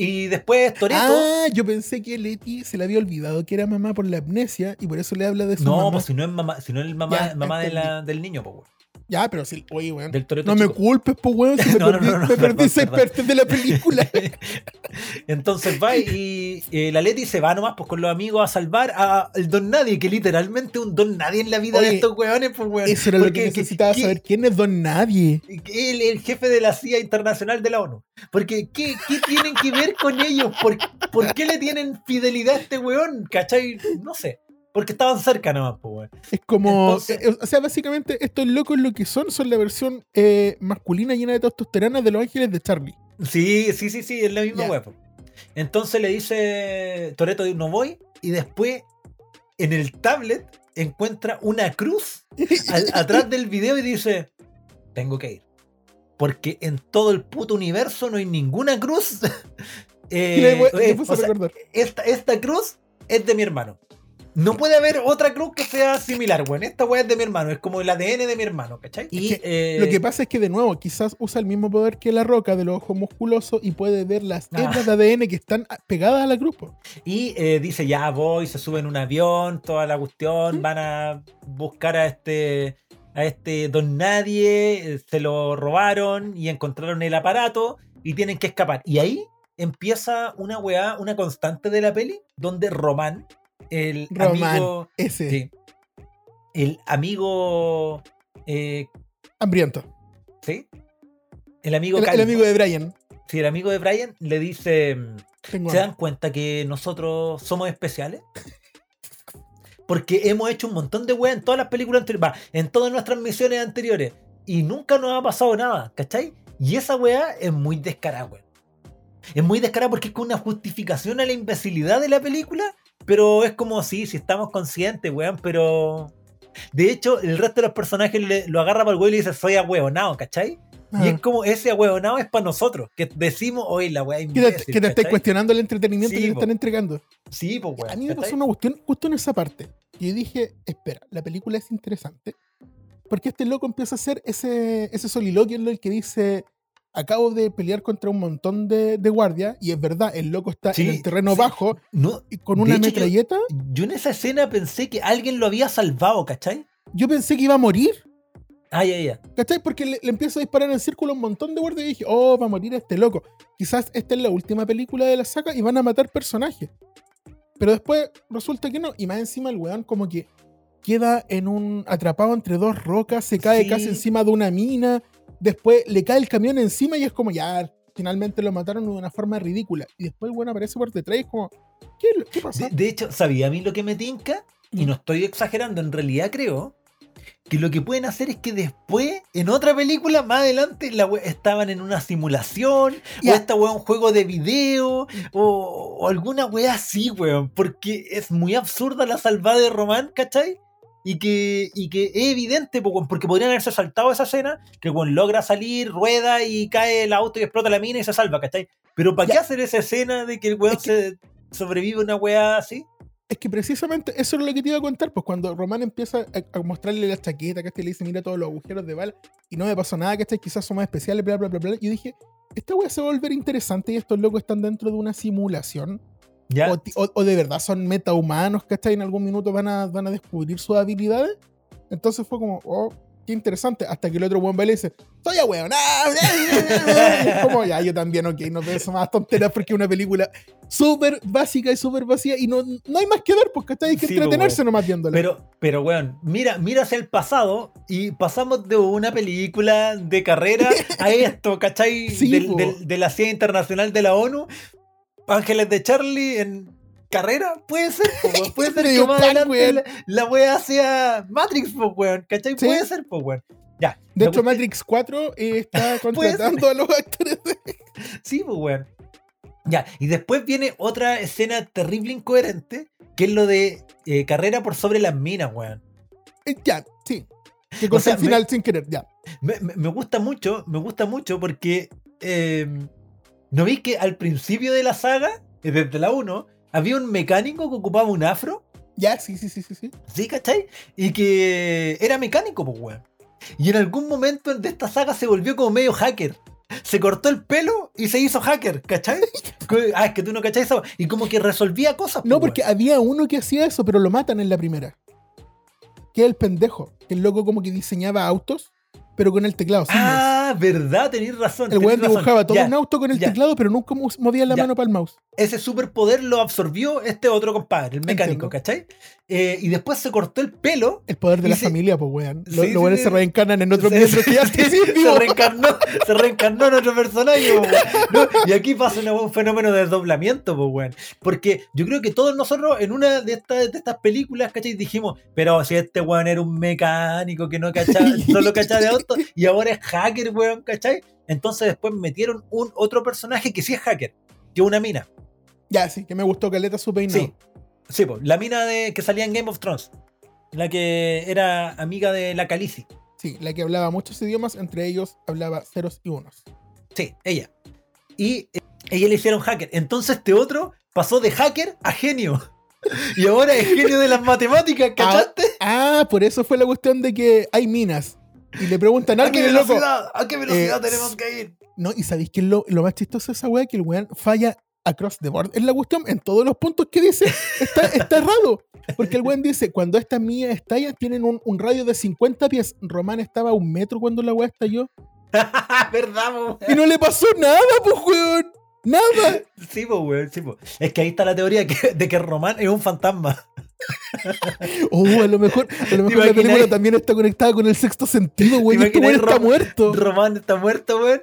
Y después Toreto. Ah, yo pensé que Leti se le había olvidado que era mamá por la amnesia y por eso le habla de su no, mamá. pues si no es mamá, si no es mamá, Ya, mamá de entendí. la- del niño, pues. Ya, pero sí, oye, weón. Del Toreto No me culpes, pues, weón, si me No, no, perdí, no, no, me perdón, perdí seis perdón. partes de la película. Entonces va y eh, la Leti se va nomás pues, con los amigos a salvar a el Don Nadie, que literalmente un Don Nadie en la vida de estos weones, pues weón. Eso era lo que necesitaba ¿qué- saber. ¿Quién es Don Nadie? el, el jefe de la CIA internacional de la ONU. Porque, ¿qué, qué tienen que ver con ellos? ¿Por, por ¿Por qué le tienen fidelidad a este weón? ¿Cachai? No sé. Porque estaban cerca nomás, pues, weón. Es como. Entonces- eh, o sea, básicamente, estos locos lo que son son la versión eh, masculina llena de testosterona de los ángeles de Charlie. Sí, sí, sí, sí, es la misma po. Entonces le dice Toreto, no voy. Y después, en el tablet, encuentra una cruz al- atrás del video y dice: Tengo que ir. Porque en todo el puto universo no hay ninguna cruz. Eh, y le, le eh, o sea, esta cruz es de mi hermano. No puede haber otra cruz que sea similar, weón. Esta weá es de mi hermano, es como el ADN de mi hermano, ¿cachai? Y que eh, Lo que pasa es que, de nuevo, quizás usa el mismo poder que la roca de los ojos musculosos y puede ver las Ah. hebras de ADN que están pegadas a la cruz. po. Y eh, dice, ya voy, se sube en un avión, toda la cuestión, van a buscar a este a este don nadie, eh, se lo robaron y encontraron el aparato y tienen que escapar. Y ahí empieza una weá, una constante de la peli, donde Román, el amigo... Ese, sí, el amigo... eh, hambriento. ¿Sí? El amigo El, amigo de Brian. Sí, el amigo de Brian le dice... Tengo ¿Se hambre. dan cuenta que nosotros somos especiales? Porque hemos hecho un montón de weas en todas las películas anteriores, en todas nuestras misiones anteriores, y nunca nos ha pasado nada, ¿cachai? Y esa wea es muy descarada, weón. Es muy descarada porque es como una justificación a la imbecilidad de la película, pero es como, sí, si estamos conscientes, weón, pero... De hecho, el resto de los personajes le- lo agarra para el weón y le dice, soy ahueonado, ¿cachai? Ah. Y es como, ese ahueonado es para nosotros, que decimos, oye, la wea que te, te estáis cuestionando el entretenimiento Sí, que te po. están entregando. Sí, pues, weón. A mí me pasó una cuestión justo en esa parte. Y yo dije, espera, la película es interesante. Porque este loco empieza a hacer ese, ese soliloquio en el que dice, acabo de pelear contra un montón de, de guardias. Y es verdad, el loco está Sí, en el terreno sí. bajo No, y con una yo- metralleta. yo en esa escena pensé que alguien lo había salvado, ¿cachai? Yo pensé que iba a morir. Ah, ya, ya. ¿Cachai? Porque le, le empieza a disparar en el círculo un montón de guardias y dije, oh, va a morir este loco. Quizás esta es la última película de la saga y van a matar personajes. Pero después resulta que no. Y más encima el weón como que queda en un atrapado entre dos rocas, se cae Sí. casi encima de una mina. Después le cae el camión encima y es como, ya, finalmente lo mataron de una forma ridícula. Y después el weón aparece por detrás y es como, ¿qué, qué pasa? De, de hecho, ¿sabía a mí lo que me tinca? Y Mm. no estoy exagerando, en realidad creo que lo que pueden hacer es que después, en otra película, más adelante, la estaban en una simulación, o esta weá un juego de video, o, o alguna weá así, weón, porque es muy absurda la salvada de Román, ¿cachai? Y que, y que es evidente, porque podrían haberse saltado esa escena, que weón logra salir, rueda y cae el auto y explota la mina y se salva, ¿cachai? Pero ¿para qué hacer esa escena de que el weón Es que- se sobrevive a una weá así? Es que precisamente eso es lo que te iba a contar, pues cuando Román empieza a, a mostrarle la chaqueta, que le dice, mira todos los agujeros de bala, y no me pasó nada, que quizás son más especiales, bla, bla, bla, bla. Yo dije, esta wea se va a volver interesante y estos locos están dentro de una simulación. ¿Ya? O, o- o de verdad son metahumanos, ¿cachai? En algún minuto van a, van a descubrir sus habilidades. Entonces fue como, oh, qué interesante. Hasta que el otro buen va y le dice, soy a weón. Como, ya, yo también, ok, no pienso más tonteras porque es una película súper básica y súper vacía y no, no hay más que ver, porque hay que Sí, entretenerse pues, nomás viéndola. Pero, pero, weón, mira, mira hacia el pasado y pasamos de una película de carrera a esto, ¿cachai? Sí, Del- po. del- de la CIA Internacional de la ONU. Ángeles de Charlie en carrera, puede ser, po, puede ser que más adelante la, la wea sea Matrix, po, weón, ¿cachai? Sí. Puede ser, po, weón. Ya. de hecho, Matrix 4 eh, está contratando a los actores de... Sí, pues, weón. Ya, y después viene otra escena terrible incoherente, que es lo de eh, carrera por sobre las minas, weón. Eh, Ya, sí. Que con sea, el final sin querer, ya. Me, me- me gusta mucho, me gusta mucho porque eh, ¿no vi que al principio de la saga, eh, desde la 1, había un mecánico que ocupaba un afro? Ya, sí, sí, sí, sí, sí. ¿Sí, cachai? Y que era mecánico, pues, weón. Y en algún momento de esta saga se volvió como medio hacker. Se cortó el pelo y se hizo hacker, ¿cachai? Ah, es que tú no cachai eso. Y como que resolvía cosas. No, pues, porque había uno que hacía eso, pero lo matan en la primera. Que es el pendejo. Que el loco como que diseñaba autos, pero con el teclado. mouse. Ah, verdad, tenés razón. el weón dibujaba todo Ya, un auto con el ya. teclado, pero nunca mo- movía la Ya. mano para el mouse. Ese superpoder lo absorbió este otro compadre, el mecánico, Entiendo. ¿cachai? Eh, y después se cortó el pelo. El poder de la se- familia, pues, weón. Los Sí, se reencarnan en otros se, miembros que ya se- se reencarnó, se reencarnó en otro personaje, weón. No, y aquí pasa una- un fenómeno de desdoblamiento, pues, weón. Porque yo creo que todos nosotros en una de estas, de estas películas, ¿cachai? Dijimos, pero si este weón era un mecánico que no cachaba, solo cachaba de auto, y ahora es hacker, weón, ¿cachai? Entonces después metieron un otro personaje que sí es hacker, que es una mina. Ya, sí, que me gustó Caleta su peinado. Sí, sí, pues, la mina de, que salía en Game of Thrones. La que era amiga de la Khaleesi. Sí, la que hablaba muchos idiomas, entre ellos hablaba ceros y unos. Sí, ella. Y eh, ella le hicieron hacker. Entonces este otro pasó de hacker a genio. Y ahora es genio de las matemáticas, ¿cachaste? Ah, por eso fue la cuestión de que hay minas. Y le preguntan a ¿A qué alguien, loco. velocidad? ¿A qué velocidad Eh, tenemos que ir? No, y sabéis que lo, lo más chistoso de esa weá que el weón falla across the board. Es la cuestión, en todos los puntos que dice, está, está errado. Porque el weón dice, cuando estas mías estallan, tienen un, un radio de 50 pies. Román estaba a un metro cuando la weá estalló. ¿Verdad, po? Y no le pasó nada, pues weón. Nada. Sí, po, weón, sí, po. Es que ahí está la teoría que- de que Román es un fantasma. Oh, a lo mejor, a lo mejor la película también está conectada con el sexto sentido, weón. Y este weón está muerto. Román está muerto, weón.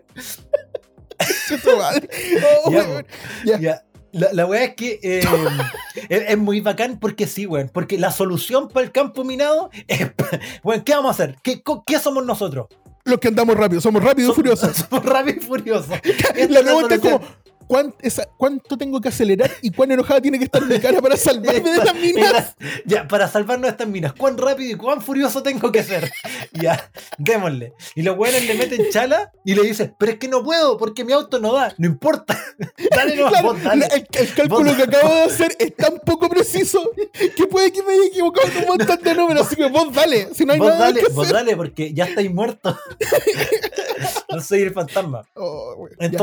Oh, Ya, weón. Ya. Ya. La, la weá es que eh, es, es muy bacán porque sí, weón. Porque la solución para el campo minado es, weón, ¿qué vamos a hacer? ¿Qué, qué somos nosotros? Los que andamos rápido, somos rápidos y furiosos. Somos rápidos y furiosos. La pregunta es como, ¿cuán- esa- ¿cuánto tengo que acelerar y cuán enojada tiene que estar mi cara para salvarme de las minas? Ya, para salvarnos de estas minas, ¿cuán rápido y cuán furioso tengo que ser? Ya, démosle. Y los weones le meten chala y le dicen, pero es que no puedo porque mi auto no da. No importa. Dale, no, Claro, vos dale. el, el cálculo Vos- que acabo de hacer es tan poco preciso que puede que me haya equivocado en un montón de números. Así que vos dale, si no hay vos nada dale, que vos hacer. dale, porque ya estáis muertos. no soy el fantasma. Oh, ya.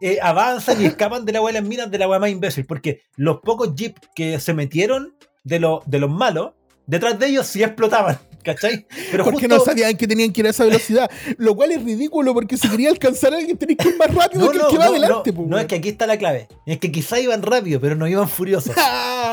Eh, avanzan y escapan de la weá de las minas de la weá más imbécil. Porque los pocos jeeps que se metieron de, lo- de los malos, detrás de ellos sí explotaban. ¿Cachai? Pero porque justo- no sabían que tenían que ir a esa velocidad. Lo cual es ridículo porque si quería alcanzar a alguien tenés que ir más rápido No, que el que va no, adelante. no, pues, no, es que aquí está la clave. Es que quizá iban rápido, pero no iban furiosos.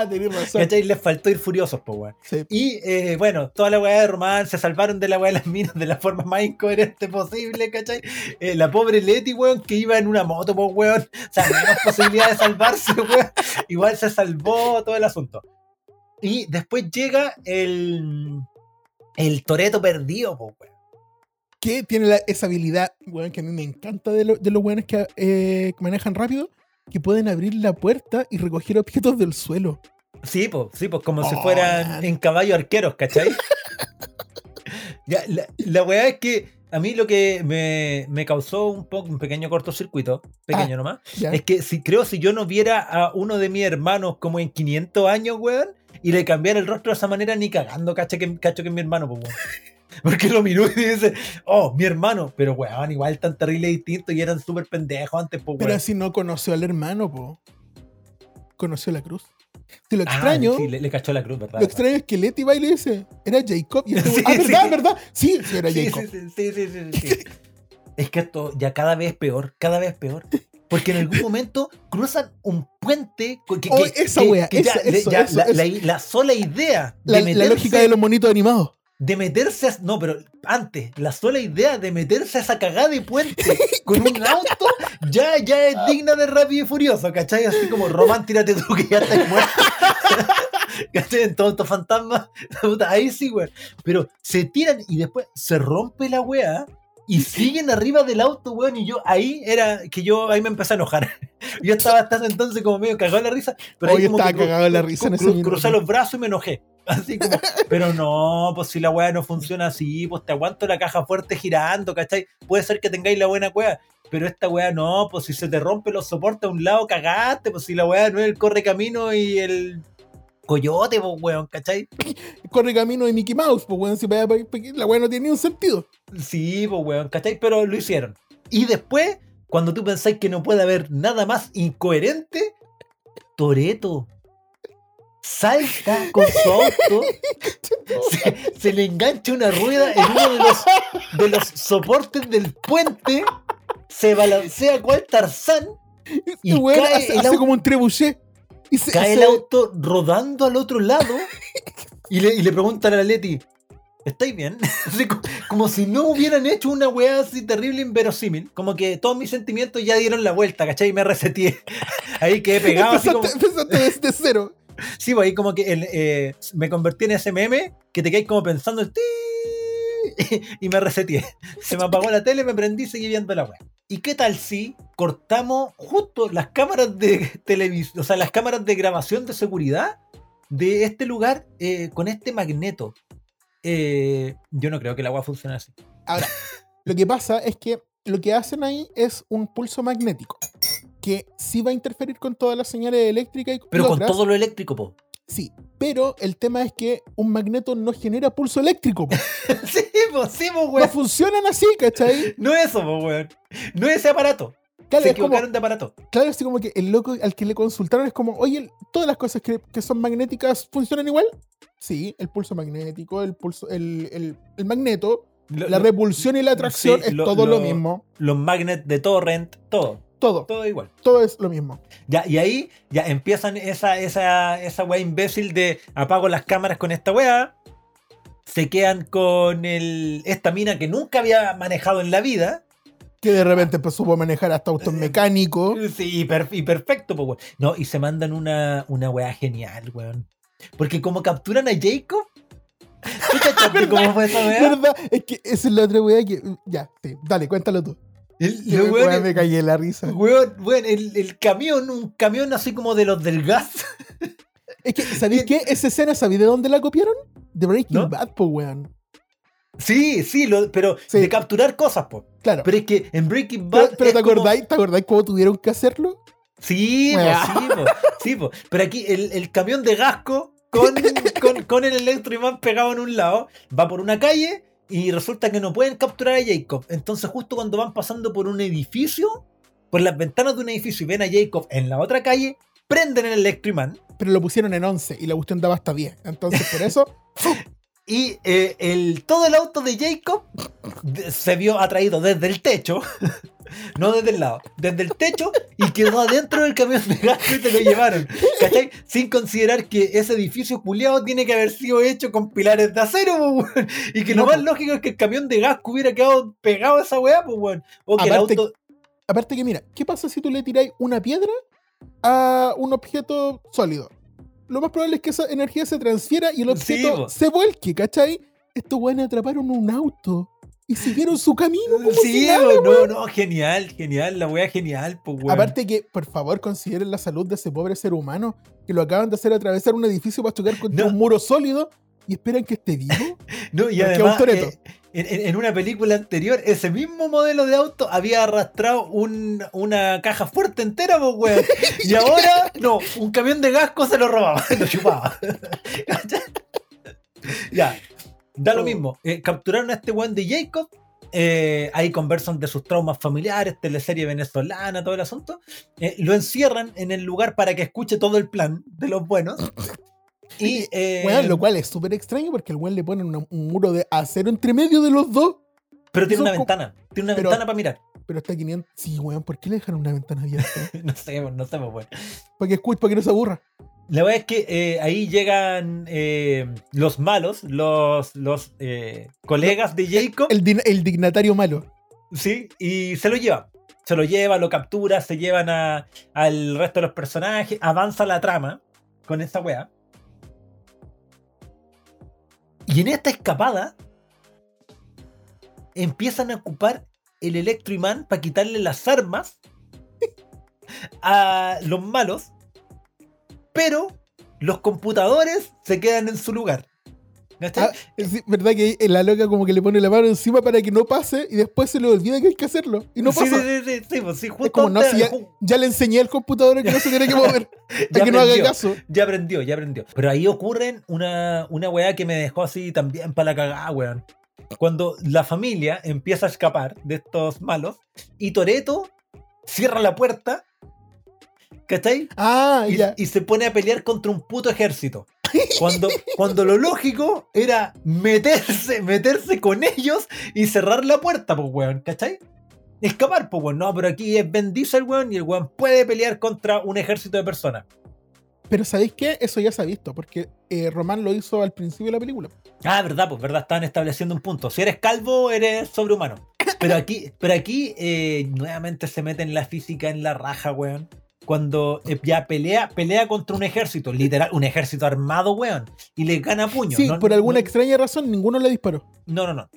Ah, tenés razón. ¿Cachai? Les faltó ir furiosos, pues, weón. Sí. Y eh, bueno, toda la weá de Román se salvaron de la weá de las minas de la forma más incoherente posible, ¿cachai? Eh, la pobre Leti, weón, que iba en una moto, pues, weón. O sea, menos posibilidad de salvarse, weón. Igual se salvó todo el asunto. Y después llega el. El Toreto perdido, pues, weón. que tiene la- esa habilidad, weón, que a mí me encanta de, lo- de los weones que eh, que manejan rápido, que pueden abrir la puerta y recoger objetos del suelo. Sí, pues, sí, pues como si Oh, fueran man. en caballo arqueros, ¿cachai? ya, la, la weá es que a mí lo que me, me causó un poco un pequeño cortocircuito, pequeño Ah. nomás, es que si creo si yo no viera a uno de mis hermanos como en 500 años, weón, y le cambiara el rostro de esa manera, ni cagando, cacho que, cacho que es mi hermano, pues, weón. Porque lo miró y dice, oh, mi hermano, pero weón, igual tan terrible distinto y eran súper pendejos antes, pues, Pero así no conoció al hermano, po. Conoció la cruz. Si lo Ah, extraño, sí, le, le cachó la cruz, ¿verdad? lo extraño es que Leti va y le dice, era Jacob. Y este Sí, ah, sí. ¿verdad? ¿verdad? Sí, sí, era Jacob. sí, sí, sí. Es que esto ya cada vez peor, cada vez peor. Porque en algún momento cruzan un puente que, que- Oh, esa que- wea, ya- esa, le- eso, ya eso, la, eso. la- la sola idea La, de la meterse, lógica de los monitos animados. De meterse a- no, pero antes, la sola idea de meterse a esa cagada de puente con un auto ya, ya es digna de rápido y furioso, ¿cachai? Así como Román, tírate tú que ya estás muerto. ¿Cachai? En todos estos fantasmas. Ahí sí, güey. Pero se tiran y después se rompe la wea y siguen arriba del auto, weón. Y yo ahí era que yo ahí me empecé a enojar. Yo estaba hasta entonces como medio cagado en la risa. Pero Hoy ahí como estaba que cagado en la risa en ese cru-. Crucé los brazos y me enojé. Así como, pero no, pues si la weá no funciona así, pues te aguanto la caja fuerte girando, ¿cachai? Puede ser que tengáis la buena weá, pero esta weá no, pues si se te rompe los soportes a un lado, cagaste, pues si la weá no es el corre camino y el coyote, pues weón, ¿cachai? Corre camino de Mickey Mouse, pues weón, si vaya la weá no tiene ni un sentido. Sí, pues weón, ¿cachai? Pero lo hicieron. Y después, cuando tú pensáis que no puede haber nada más incoherente, Toreto salta con su auto, se, se le engancha una rueda en uno de los, de los soportes del puente, se balancea cual Tarzán Este Y weón cae hace, el hace auto- como un trebuchet. Y se, Cae el auto rodando al otro lado y le, y le preguntan a la Leti, ¿estáis bien? Como, si no hubieran hecho una weá así terrible inverosímil. Como que todos mis sentimientos ya dieron la vuelta, ¿cachai? Y me reseteé. Ahí quedé pegado así como... empezaste desde cero. Sí, pues ahí como que eh, me convertí en ese meme que te caes como pensando el y me reseteé. Se me apagó la tele, me prendí y seguí viendo la web. ¿Y qué tal si cortamos justo las cámaras de televisión, o sea, las cámaras de grabación de seguridad de este lugar eh, con este magneto? Eh, yo no creo que la agua funcione así. Ahora, lo que pasa es que lo que hacen ahí es un pulso magnético que sí va a interferir con todas las señales eléctricas y Pero con todo lo eléctrico, po. Sí, pero el tema es que un magneto no genera pulso eléctrico. po. sí, po, sí, po, No weón. funcionan así, ¿cachai? No es eso, po, weón. No es ese aparato. Claro, Se como, equivocaron de aparato. claro, así como que el loco al que le consultaron es como, oye, todas las cosas que, que son magnéticas funcionan igual. Sí, el pulso magnético, el pulso, el, el- el magneto, Lo- la repulsión y la atracción Sí, es lo- todo lo, lo- mismo. los magnets de torrent, todo, Todo, todo igual. todo es lo mismo. Ya, y ahí ya empiezan esa, esa, esa weá imbécil de apago las cámaras con esta weá. Se quedan con el, esta mina que nunca había manejado en la vida. Que de repente pues, supo manejar hasta autos mecánicos. Sí, y, per- y perfecto, pues, weón. No, y se mandan una, una weá genial, weón. Porque como capturan a Jacob. ¿Tú cachaste cómo fue esa weá? ¿Verdad? Es que esa es la otra weá que. Ya, sí, dale, cuéntalo tú. El, weá weones- me caí la risa. weón, weón, el, el camión, un camión así como de los del gas. Es que, ¿sabéis qué? Esa escena, ¿sabéis de dónde la copiaron? De Breaking ¿No? Bad, po, weón. Sí, sí, lo- pero Sí. de capturar cosas, po. Claro. Pero es que en Breaking Pero, Bad. pero es ¿te como- acordáis? ¿Te acordáis cómo tuvieron que hacerlo? Sí, po, Bueno. sí, po, sí, po. Pero aquí el, el camión de Gasco con, con, con el electroimán pegado en un lado va por una calle y resulta que no pueden capturar a Jacob. Entonces, justo cuando van pasando por un edificio, por las ventanas de un edificio y ven a Jacob en la otra calle, prenden el electroimán Pero lo pusieron en 11 y la cuestión daba hasta 10. Entonces, por eso, y eh, el, todo el auto de Jacob se vio atraído desde el techo, no desde el lado, desde el techo y quedó adentro del camión de gas y se lo llevaron. ¿Cachai? Sin considerar que ese edificio culiado tiene que haber sido hecho con pilares de acero, weón. Y que lo más lógico es que el camión de gas hubiera quedado pegado a esa weá, pues, weón. O que el Aparte auto. aparte que mira, ¿qué pasa si tú le tiráis una piedra a un objeto sólido? Lo más probable es que esa energía se transfiera y el objeto se vuelque, ¿cachai? Estos weones atraparon un auto y siguieron su camino. Como si Sí, nada, no, no, genial, genial, la weá genial, pues, weón. Aparte que, por favor, consideren la salud de ese pobre ser humano que lo acaban de hacer atravesar un edificio para chocar contra No. un muro sólido y esperan que esté vivo. No, y además, eh, en, en- una película anterior, ese mismo modelo de auto había arrastrado un- una caja fuerte entera, pues, weón. Y ahora, no, un camión de gasco se lo robaba, lo chupaba. Ya, da lo Oh. mismo. Eh, capturaron a este weón de Jacob. eh, ahí conversan de sus traumas familiares, teleserie venezolana, todo el asunto. Eh, lo encierran en el lugar para que escuche todo el plan de los buenos. Y, Weón, lo cual es súper extraño porque el weón le ponen una- un muro de acero entre medio de los dos. pero tiene una ventana. Tiene una pero- ventana para mirar. Pero está 500. Sí, weón, ¿por qué le dejan una ventana abierta? No sé, no sé, pues, weón. para que escuche, para que no se aburra. La verdad es que eh, ahí llegan eh, los malos, los, los eh, colegas de Jacob, El, dignatario malo. ¿sí? Y se lo llevan. Se lo lleva, lo captura, se llevan a- al resto de los personajes, avanza la trama con esta wea. Y en esta escapada empiezan a ocupar el electroimán para quitarle las armas a los malos, pero los computadores se quedan en su lugar. ¿Cachai? Ah, es verdad que la loca como que le pone la mano encima para que no pase y después se le olvida que hay que hacerlo. Y no Sí, pasa. sí, sí, sí, sí, pues sí, Es justo como, no, si ya, le enseñé al computador que no se tiene que mover. ya que no haga caso. Ya aprendió, ya aprendió. Pero ahí ocurren una, una weá que me dejó así también para la cagada, weón. Cuando la familia empieza a escapar de estos malos y Toreto cierra la puerta, ¿cachai? Ah, Y, ya. y se pone a pelear contra un puto ejército. Cuando, cuando lo lógico era meterse, meterse con ellos y cerrar la puerta, pues, weón, ¿cachai? escapar, pues, weón. No, pero aquí es Ben Diesel, weón, y el weón puede pelear contra un ejército de personas. Pero ¿sabéis qué? Eso ya se ha visto, porque eh, Román lo hizo al principio de la película. Ah, verdad, pues verdad, están estableciendo un punto. Si eres calvo, eres sobrehumano. Pero aquí, pero aquí eh, nuevamente se mete en la física en la raja, weón. Cuando eh, ya pelea, pelea contra un ejército, literal, un ejército armado, weón, y le gana puño. Sí, No- por alguna no- extraña razón, ninguno le disparó. No, no, no.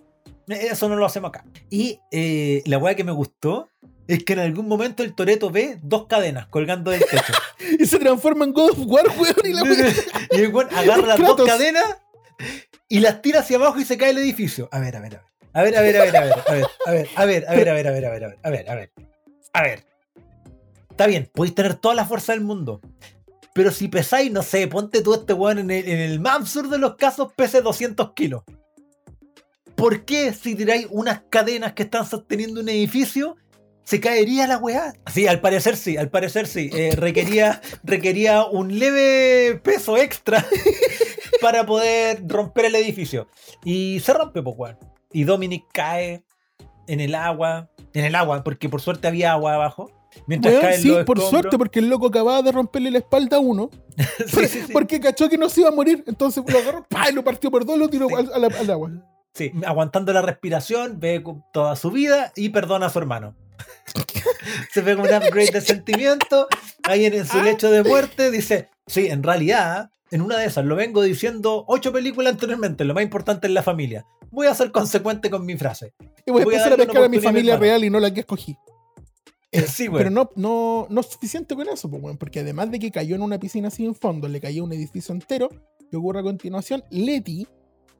Eso no lo hacemos acá. Y eh, la weá que me gustó es que en algún momento el Toreto ve dos cadenas colgando del techo. Y se transforma en God of War, weón, y la weá. y el weón agarra las dos cadenas y las tira hacia abajo y se cae el edificio. A ver, a ver, a ver. A ver, a ver, a ver, a ver, a ver, a ver, a ver, a ver, a ver, a ver, a ver, a ver, a ver, a ver. Está bien, podéis tener toda la fuerza del mundo. Pero si pesáis, no sé, ponte tú este weón en el, en el más absurdo de los casos, pese 200 kilos. ¿Por qué si tiráis unas cadenas que están sosteniendo un edificio, se caería la weá? Sí, al parecer sí, al parecer sí. Eh, requería, requería un leve peso extra para poder romper el edificio. Y se rompe, pues, weón. Y Dominic cae en el agua. En el agua, porque por suerte había agua abajo. Mientras Weón, caen sí, los por escombros. suerte, porque el loco acababa de romperle la espalda a uno. Sí, sí, sí. Porque cachó que no se iba a morir. Entonces lo agarró, ¡pah! y lo partió por dos lo tiró al, al- al agua. Sí, aguantando la respiración, ve toda su vida y perdona a su hermano. Se ve como un upgrade de sentimiento. Ahí en, su lecho de muerte dice: Sí, en realidad, en una de esas, lo vengo diciendo ocho películas anteriormente. Lo más importante es la familia. Voy a ser consecuente con mi frase. Y voy a Voy a empezar a pescar a mi familia real y no la que escogí. Sí, güey. Pero no, no, no es suficiente con eso, pues, porque además de que cayó en una piscina sin fondo, le cayó un edificio entero, que ocurre a continuación, Letty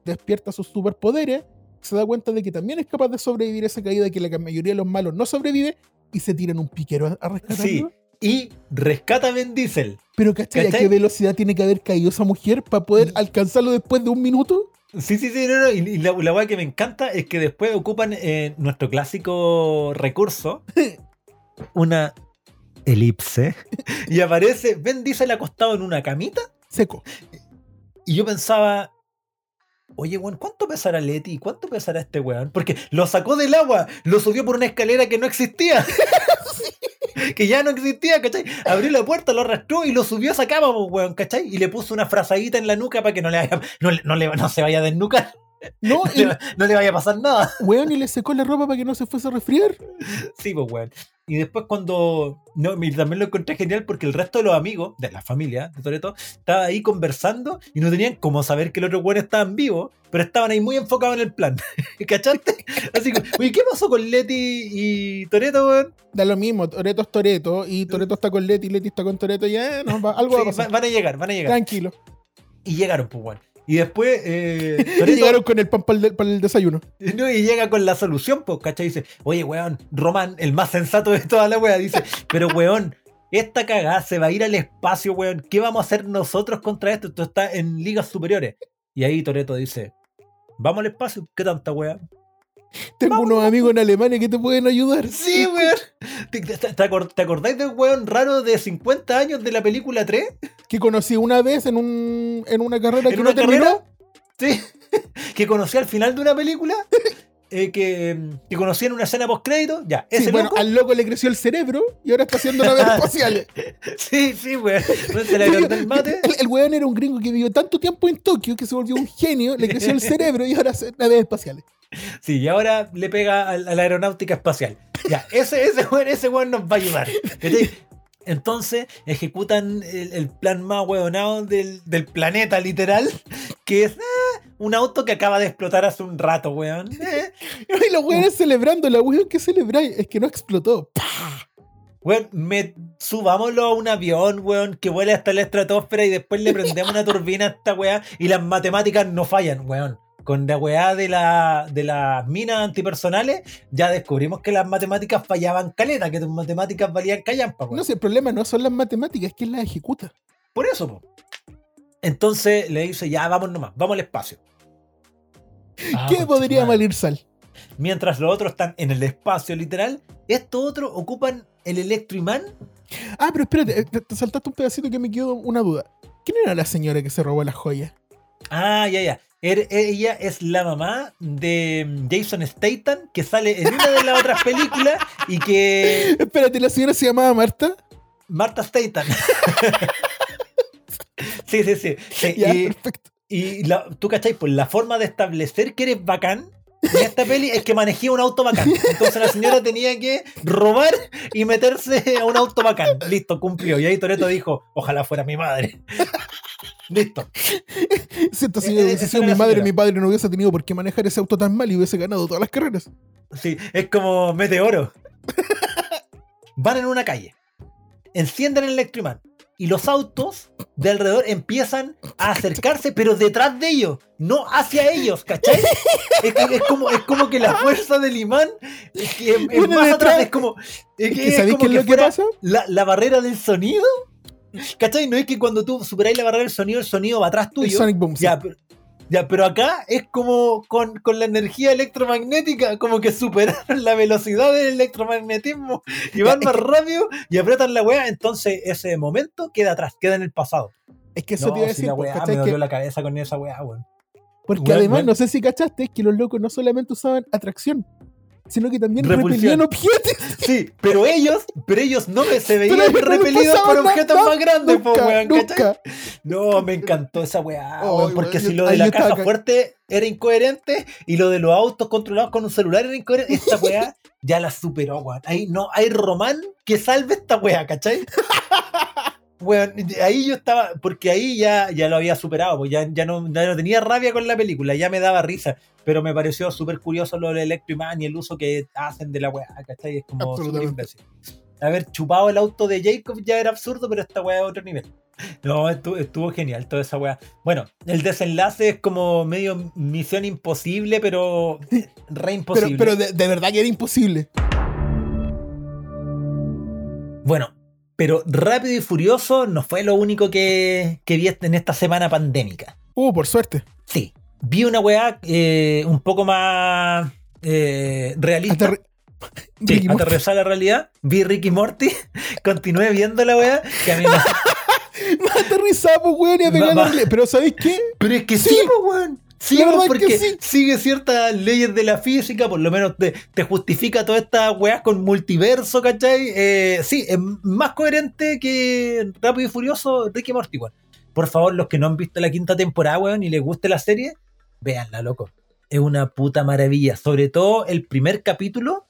despierta sus superpoderes, se da cuenta de que también es capaz de sobrevivir a esa caída, que la mayoría de los malos no sobrevive, y se tira en un piquero a, rescatarlo. Sí. Y rescata a Diesel. Pero ¿cachai? ¿A qué velocidad tiene que haber caído esa mujer para poder alcanzarlo después de un minuto? Sí, sí, sí, no, no. Y, la, la que me encanta es que después ocupan eh, nuestro clásico recurso, una elipse, y aparece Ben Diesel acostado en una camita. Seco. Y yo pensaba, oye, weón, ¿cuánto pesará Leti? ¿Cuánto pesará este weón? Porque lo sacó del agua, lo subió por una escalera que no existía. que ya no existía, ¿cachai? Abrió la puerta, lo arrastró y lo subió a esa cama, weón, ¿cachai? Y le puso una frazadita en la nuca para que no le, vaya- no, no, le- no se vaya a desnucar, No, no y, le, no le vaya a pasar nada. weón, y le secó la ropa para que no se fuese a resfriar. Sí, pues, weón. Y después cuando... No, y también lo encontré genial porque el resto de los amigos, de la familia de Toreto, estaba ahí conversando y no tenían como saber que los otros weones estaban vivos, pero estaban ahí muy enfocados en el plan. ¿Cachaste? Así que, oye, ¿qué pasó con Leti y Toreto, weón? Da lo mismo, Toreto es Toreto, y Toreto está con Leti, Leti está con Toreto, ya, no, va- algo va a Sí, pasar. va- van a llegar, van a llegar. Tranquilo. Y llegaron, pues, weón. Y después, eh, Y llegaron con el pan para el, desayuno. No, y llega con la solución, pues, ¿cachai? Dice, oye, weón, Román, el más sensato de toda la wea, dice, pero weón, esta cagada se va a ir al espacio, weón. ¿Qué vamos a hacer nosotros contra esto? Esto está en ligas superiores. Y ahí Toreto dice, vamos al espacio, ¿qué tanta wea? Tengo unos amigos en Alemania que te pueden ayudar. Sí, weón. ¿Te, te- te te acordáis del weón raro de 50 años de la película 3? Que conocí una vez en, un, en una carrera ¿En que una no terminó. carrera? Sí. que conocí al final de una película. eh, que, que conocí en una escena post crédito. Ya, Sí, ese bueno, loco. al loco le creció el cerebro y ahora está haciendo naves espaciales. Sí, sí, weón. No el mate. El, el weón era un gringo que vivió tanto tiempo en Tokio que se volvió un genio, le creció el cerebro y ahora hace naves espaciales. Sí, y ahora le pega a, a la aeronáutica espacial. Ya, ese, ese weón, ese weón nos va a ayudar. Entonces ejecutan el, el plan más hueonado del, del planeta, literal, que es eh, un auto que acaba de explotar hace un rato, weón. Eh, Y los weones celebrando, la weón que celebráis, es que no explotó. Weón, me, subámoslo a un avión, weón, que vuele hasta la estratosfera y después le prendemos una turbina a esta weá y las matemáticas no fallan, weón. Con la weá de, la, de las minas antipersonales, ya descubrimos que las matemáticas fallaban caleta, que tus matemáticas valían callampa, weón. No sé, el problema no son las matemáticas, es que las ejecuta. Por eso, po. Entonces le dice, ya, vamos nomás, vamos al espacio. Ah, ¿Qué concha podría malir sal? Mientras los otros están en el espacio, literal, estos otros ocupan el electroimán Ah, pero espérate, eh, te saltaste un pedacito que me quedó una duda. ¿Quién era la señora que se robó las joyas? Ah, ya, ya. Er- ella es la mamá de Jason Statham, que sale en una de las otras películas y que Espérate, ¿la señora se llamaba Marta? Marta Statham. sí, sí, sí. sí, Ya, y perfecto. y la- tú, ¿cachai? Pues la forma de establecer que eres bacán en esta peli es que manejé un auto bacán. Entonces la señora tenía que robar y meterse a un auto bacán. Listo, cumplió. Y ahí Toreto dijo, ojalá fuera mi madre. Listo. Siento, si Eh, sido era mi madre, mi padre no hubiese tenido por qué manejar ese auto tan mal y hubiese ganado todas las carreras. Sí, es como meteoro. Van en una calle, encienden el electroimán y los autos de alrededor empiezan a acercarse, pero detrás de ellos, no hacia ellos, ¿cachai? Es, que- es como, es como que la fuerza del imán es, que es- es Viene más atrás, es como, es que ¿Sabéis qué es lo que pasa? la, la barrera del sonido. ¿Cachai? No es que cuando tú superáis la barrera del sonido, el sonido va atrás El tuyo. Sonic Boom. Ya, pero, ya, pero acá es como con, con la energía electromagnética, como que superaron la velocidad del electromagnetismo y van más rápido y apretan la weá, entonces ese momento queda atrás, queda en el pasado. Es que eso no, te iba a si decir, la pues, weá, me dolió Que- la cabeza con esa weá, weón. porque además, no sé si cachaste, es que los locos no solamente usaban atracción, sino que también Repulsión. repelían objetos. Sí, pero ellos, pero ellos no se veían repelidos por objetos nada, más grandes, po, weón, nunca. No, me encantó esa weá, weón, porque weón, si lo de la caja ca- fuerte era incoherente y lo de los autos controlados con un celular era incoherente, esta weá ya la superó, weón. Ahí no hay román que salve esta weá, ¿cachai? Weón, ahí yo estaba, porque ahí ya, ya lo había superado, pues ya, ya, no, ya no tenía rabia con la película, ya me daba risa, pero me pareció súper curioso lo del Electroiman y el uso que hacen de la weá, ¿cachai? Es como súper imbécil. Haber chupado el auto de Jacob ya era absurdo, pero esta weá es otro nivel. No, estuvo, estuvo genial toda esa weá. Bueno, el desenlace es como medio misión imposible, pero re Pero, imposible. pero de, de verdad que era imposible. Bueno, pero Rápido y Furioso no fue lo único que, que vi en esta semana pandémica. Uh, por suerte. Sí, vi una weá eh, un poco más eh, realista. Aterri- Sí, aterrizar la realidad. Vi Ricky Morty, continué viendo la weá, que a mí me- Más aterrizado, pues, weón, y a pegar la Pero ¿sabéis qué? Pero es que sí, Sí. po, weón. Sí, porque sí. sigue ciertas leyes de la física, por lo menos te, te justifica todas estas weas con multiverso, ¿cachai? Eh, sí, es más coherente que Rápido y Furioso Ricky Morty, weón. Por favor, los que no han visto la quinta temporada, weón, y les guste la serie, véanla, loco. Es una puta maravilla. Sobre todo el primer capítulo.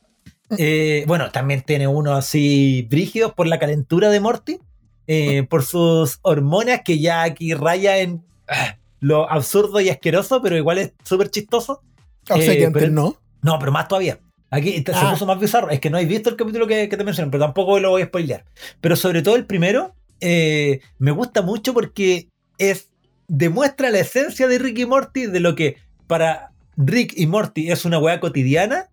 eh, bueno, también tiene uno así brígidos por la calentura de Morty. eh, por sus hormonas que ya aquí raya en ah, lo absurdo y asqueroso, pero igual es súper chistoso. O sea Eh, que antes pero- no. No, pero más todavía. Aquí se Ah. puso más bizarro. Es que no habéis visto el capítulo que, que te mencioné, pero tampoco lo voy a spoilear. Pero sobre todo el primero, eh, me gusta mucho porque es demuestra la esencia de Rick y Morty, de lo que para Rick y Morty es una weá cotidiana.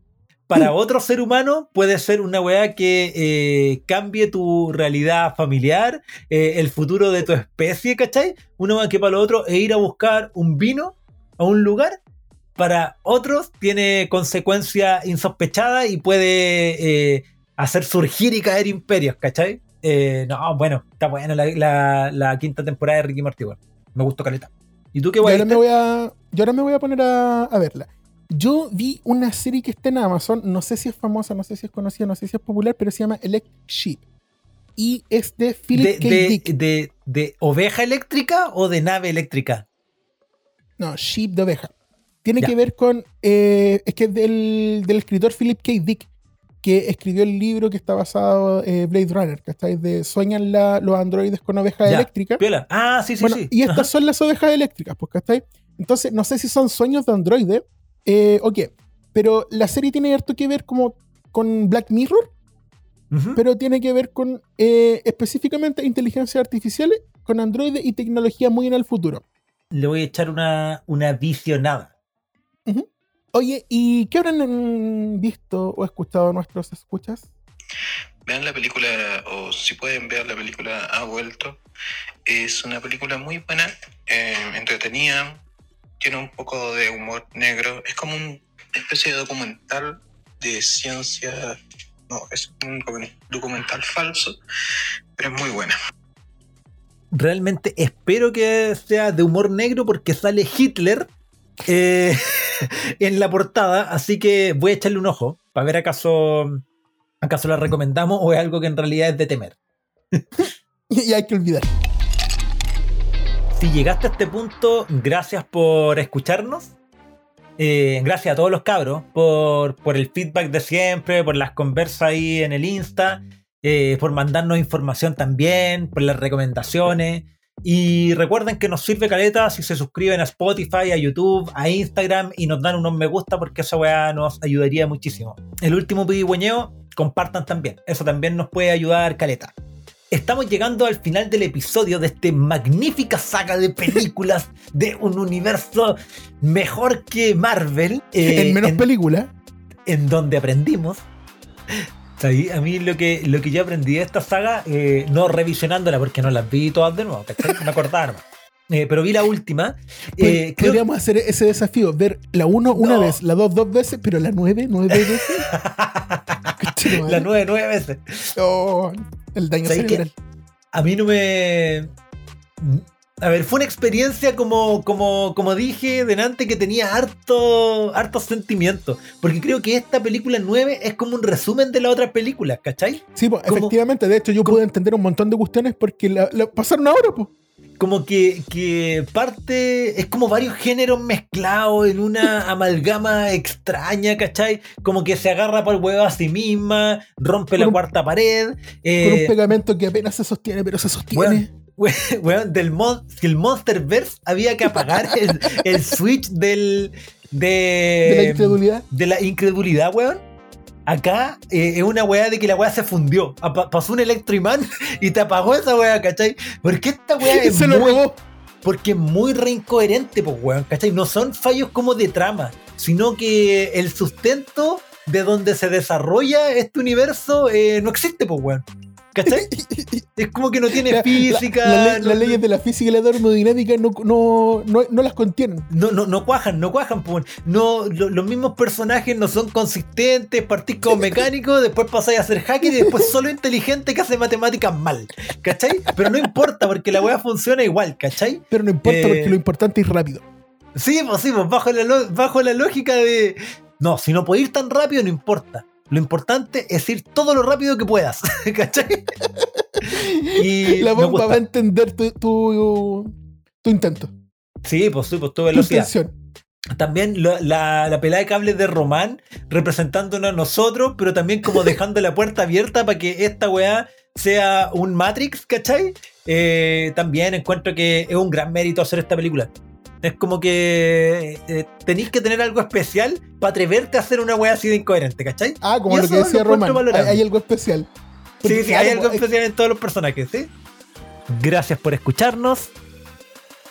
Para otro ser humano puede ser una weá que eh, cambie tu realidad familiar, eh, el futuro de tu especie, ¿cachai? Una weá que para lo otro es ir a buscar un vino a un lugar para otros tiene consecuencias insospechadas y puede eh, hacer surgir y caer imperios, ¿cachai? Eh, no, bueno, está buena la, la- la quinta temporada de Ricky Morty, weón. Me gustó caleta. ¿Y tú qué Yo guay? ahora, me voy a, yo ahora me voy a poner a, a verla. Yo vi una serie que está en Amazon, no sé si es famosa, no sé si es conocida, no sé si es popular, pero se llama Electric Sheep. Y es de Philip ¿De, K. de, Dick. de- de oveja eléctrica o de nave eléctrica? No, Sheep de oveja. Tiene Ya. que ver con. eh, es que es del, del escritor Philip K. Dick, que escribió el libro que está basado en Blade Runner, ¿cachai? De Sueñan la- los androides con oveja Ya. eléctrica. Piola. Ah, sí, sí, bueno, sí. y estas Ajá. son las ovejas eléctricas, pues, ¿cachai? Entonces, no sé si son sueños de androide eh, o qué. Pero la serie tiene harto que ver como con Black Mirror, pero tiene que ver con eh, específicamente inteligencia artificial, con androides y tecnología muy en el futuro. Le voy a echar una, una visionada. Oye, ¿y qué habrán mm, visto o escuchado nuestros escuchas? Vean la película, o si pueden ver la película Ha vuelto. Es una película muy buena, eh, entretenida, tiene un poco de humor negro. Es como una especie de documental de ciencia. No, es un docu- documental falso, pero es muy buena. Realmente espero que sea de humor negro porque sale Hitler eh, en la portada, así que voy a echarle un ojo para ver acaso, acaso la recomendamos o es algo que en realidad es de temer. y hay que olvidar. Si llegaste a este punto, gracias por escucharnos. Eh, gracias a todos los cabros por, por, el feedback de siempre, por las conversas ahí en el Insta, eh, por mandarnos información también, por las recomendaciones. Y recuerden que nos sirve caleta si se suscriben a Spotify, a YouTube, a Instagram y nos dan unos me gusta porque esa weá nos ayudaría muchísimo. El último pidigüeñeo, compartan también. Eso también nos puede ayudar caleta. Estamos llegando al final del episodio de esta magnífica saga de películas de un universo mejor que Marvel. Eh, en menos películas. En donde aprendimos. A mí lo que, lo que yo aprendí de esta saga, eh, no revisionándola porque no las vi todas de nuevo, me acordaba eh, pero vi la última. Eh, Podríamos hacer ese desafío, ver la 1 una vez, la 2 dos veces, pero la 9 nueve veces. la 9 nueve veces. Oh, el daño cerebral. A mí no me. A ver, fue una experiencia como, como, como dije delante que tenía harto, hartos sentimientos. Porque creo que esta película 9 es como un resumen de la otra película, ¿cachai? Sí, pues, efectivamente. De hecho, yo pude entender un montón de cuestiones porque la, pasaron ahora, pues como que, que, parte, es como varios géneros mezclados en una amalgama extraña, ¿cachai? Como que se agarra por el huevo a sí misma, rompe la cuarta pared. Eh, con un pegamento que apenas se sostiene, pero se sostiene. Weón, del mod, el Monsterverse había que apagar el, switch del. De, de la incredulidad. De la incredulidad, weón. Acá eh, es una weá de que la weá se fundió. pasó un electroimán y te apagó esa weá, ¿cachai? Porque esta weá es. se muy, Porque es muy reincoherente, pues weón, ¿cachai? No son fallos como de trama, sino que el sustento de donde se desarrolla este universo eh, no existe, pues weón. ¿Cachai? es como que no tiene física. las leyes de la física y la termodinámica no, no, no, las contienen. No, no, no cuajan, no cuajan. No, los mismos personajes no son consistentes, partís como mecánico, después pasáis a ser hacker y después solo inteligente que hace matemáticas mal. ¿Cachai? Pero no importa porque la weá funciona igual, ¿cachai? Pero no importa porque eh, lo importante es rápido. Sí, pues sí, pues bajo la, bajo la lógica de. No, si no puedo ir tan rápido, no importa. Lo importante es ir todo lo rápido que puedas. ¿Cachai? y la bomba va a entender tu, tu, intento. Sí, pues pues tu velocidad. también la, la, pelada de cables de Román representándonos a nosotros, pero también como dejando la puerta abierta para que esta weá sea un Matrix, ¿cachai? Eh, también encuentro que es un gran mérito hacer esta película. Es como que eh, tenéis que tener algo especial para atreverte a hacer una wea así de incoherente, ¿cachai? Ah, como lo que decía Román, hay, algo especial. sí, sí, hay algo especial en todos los personajes, ¿sí? Gracias por escucharnos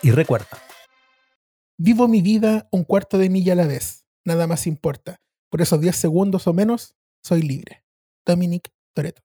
y recuerda. Vivo mi vida un cuarto de milla a la vez, nada más importa. Por esos 10 segundos o menos, soy libre. Dominic Toreto.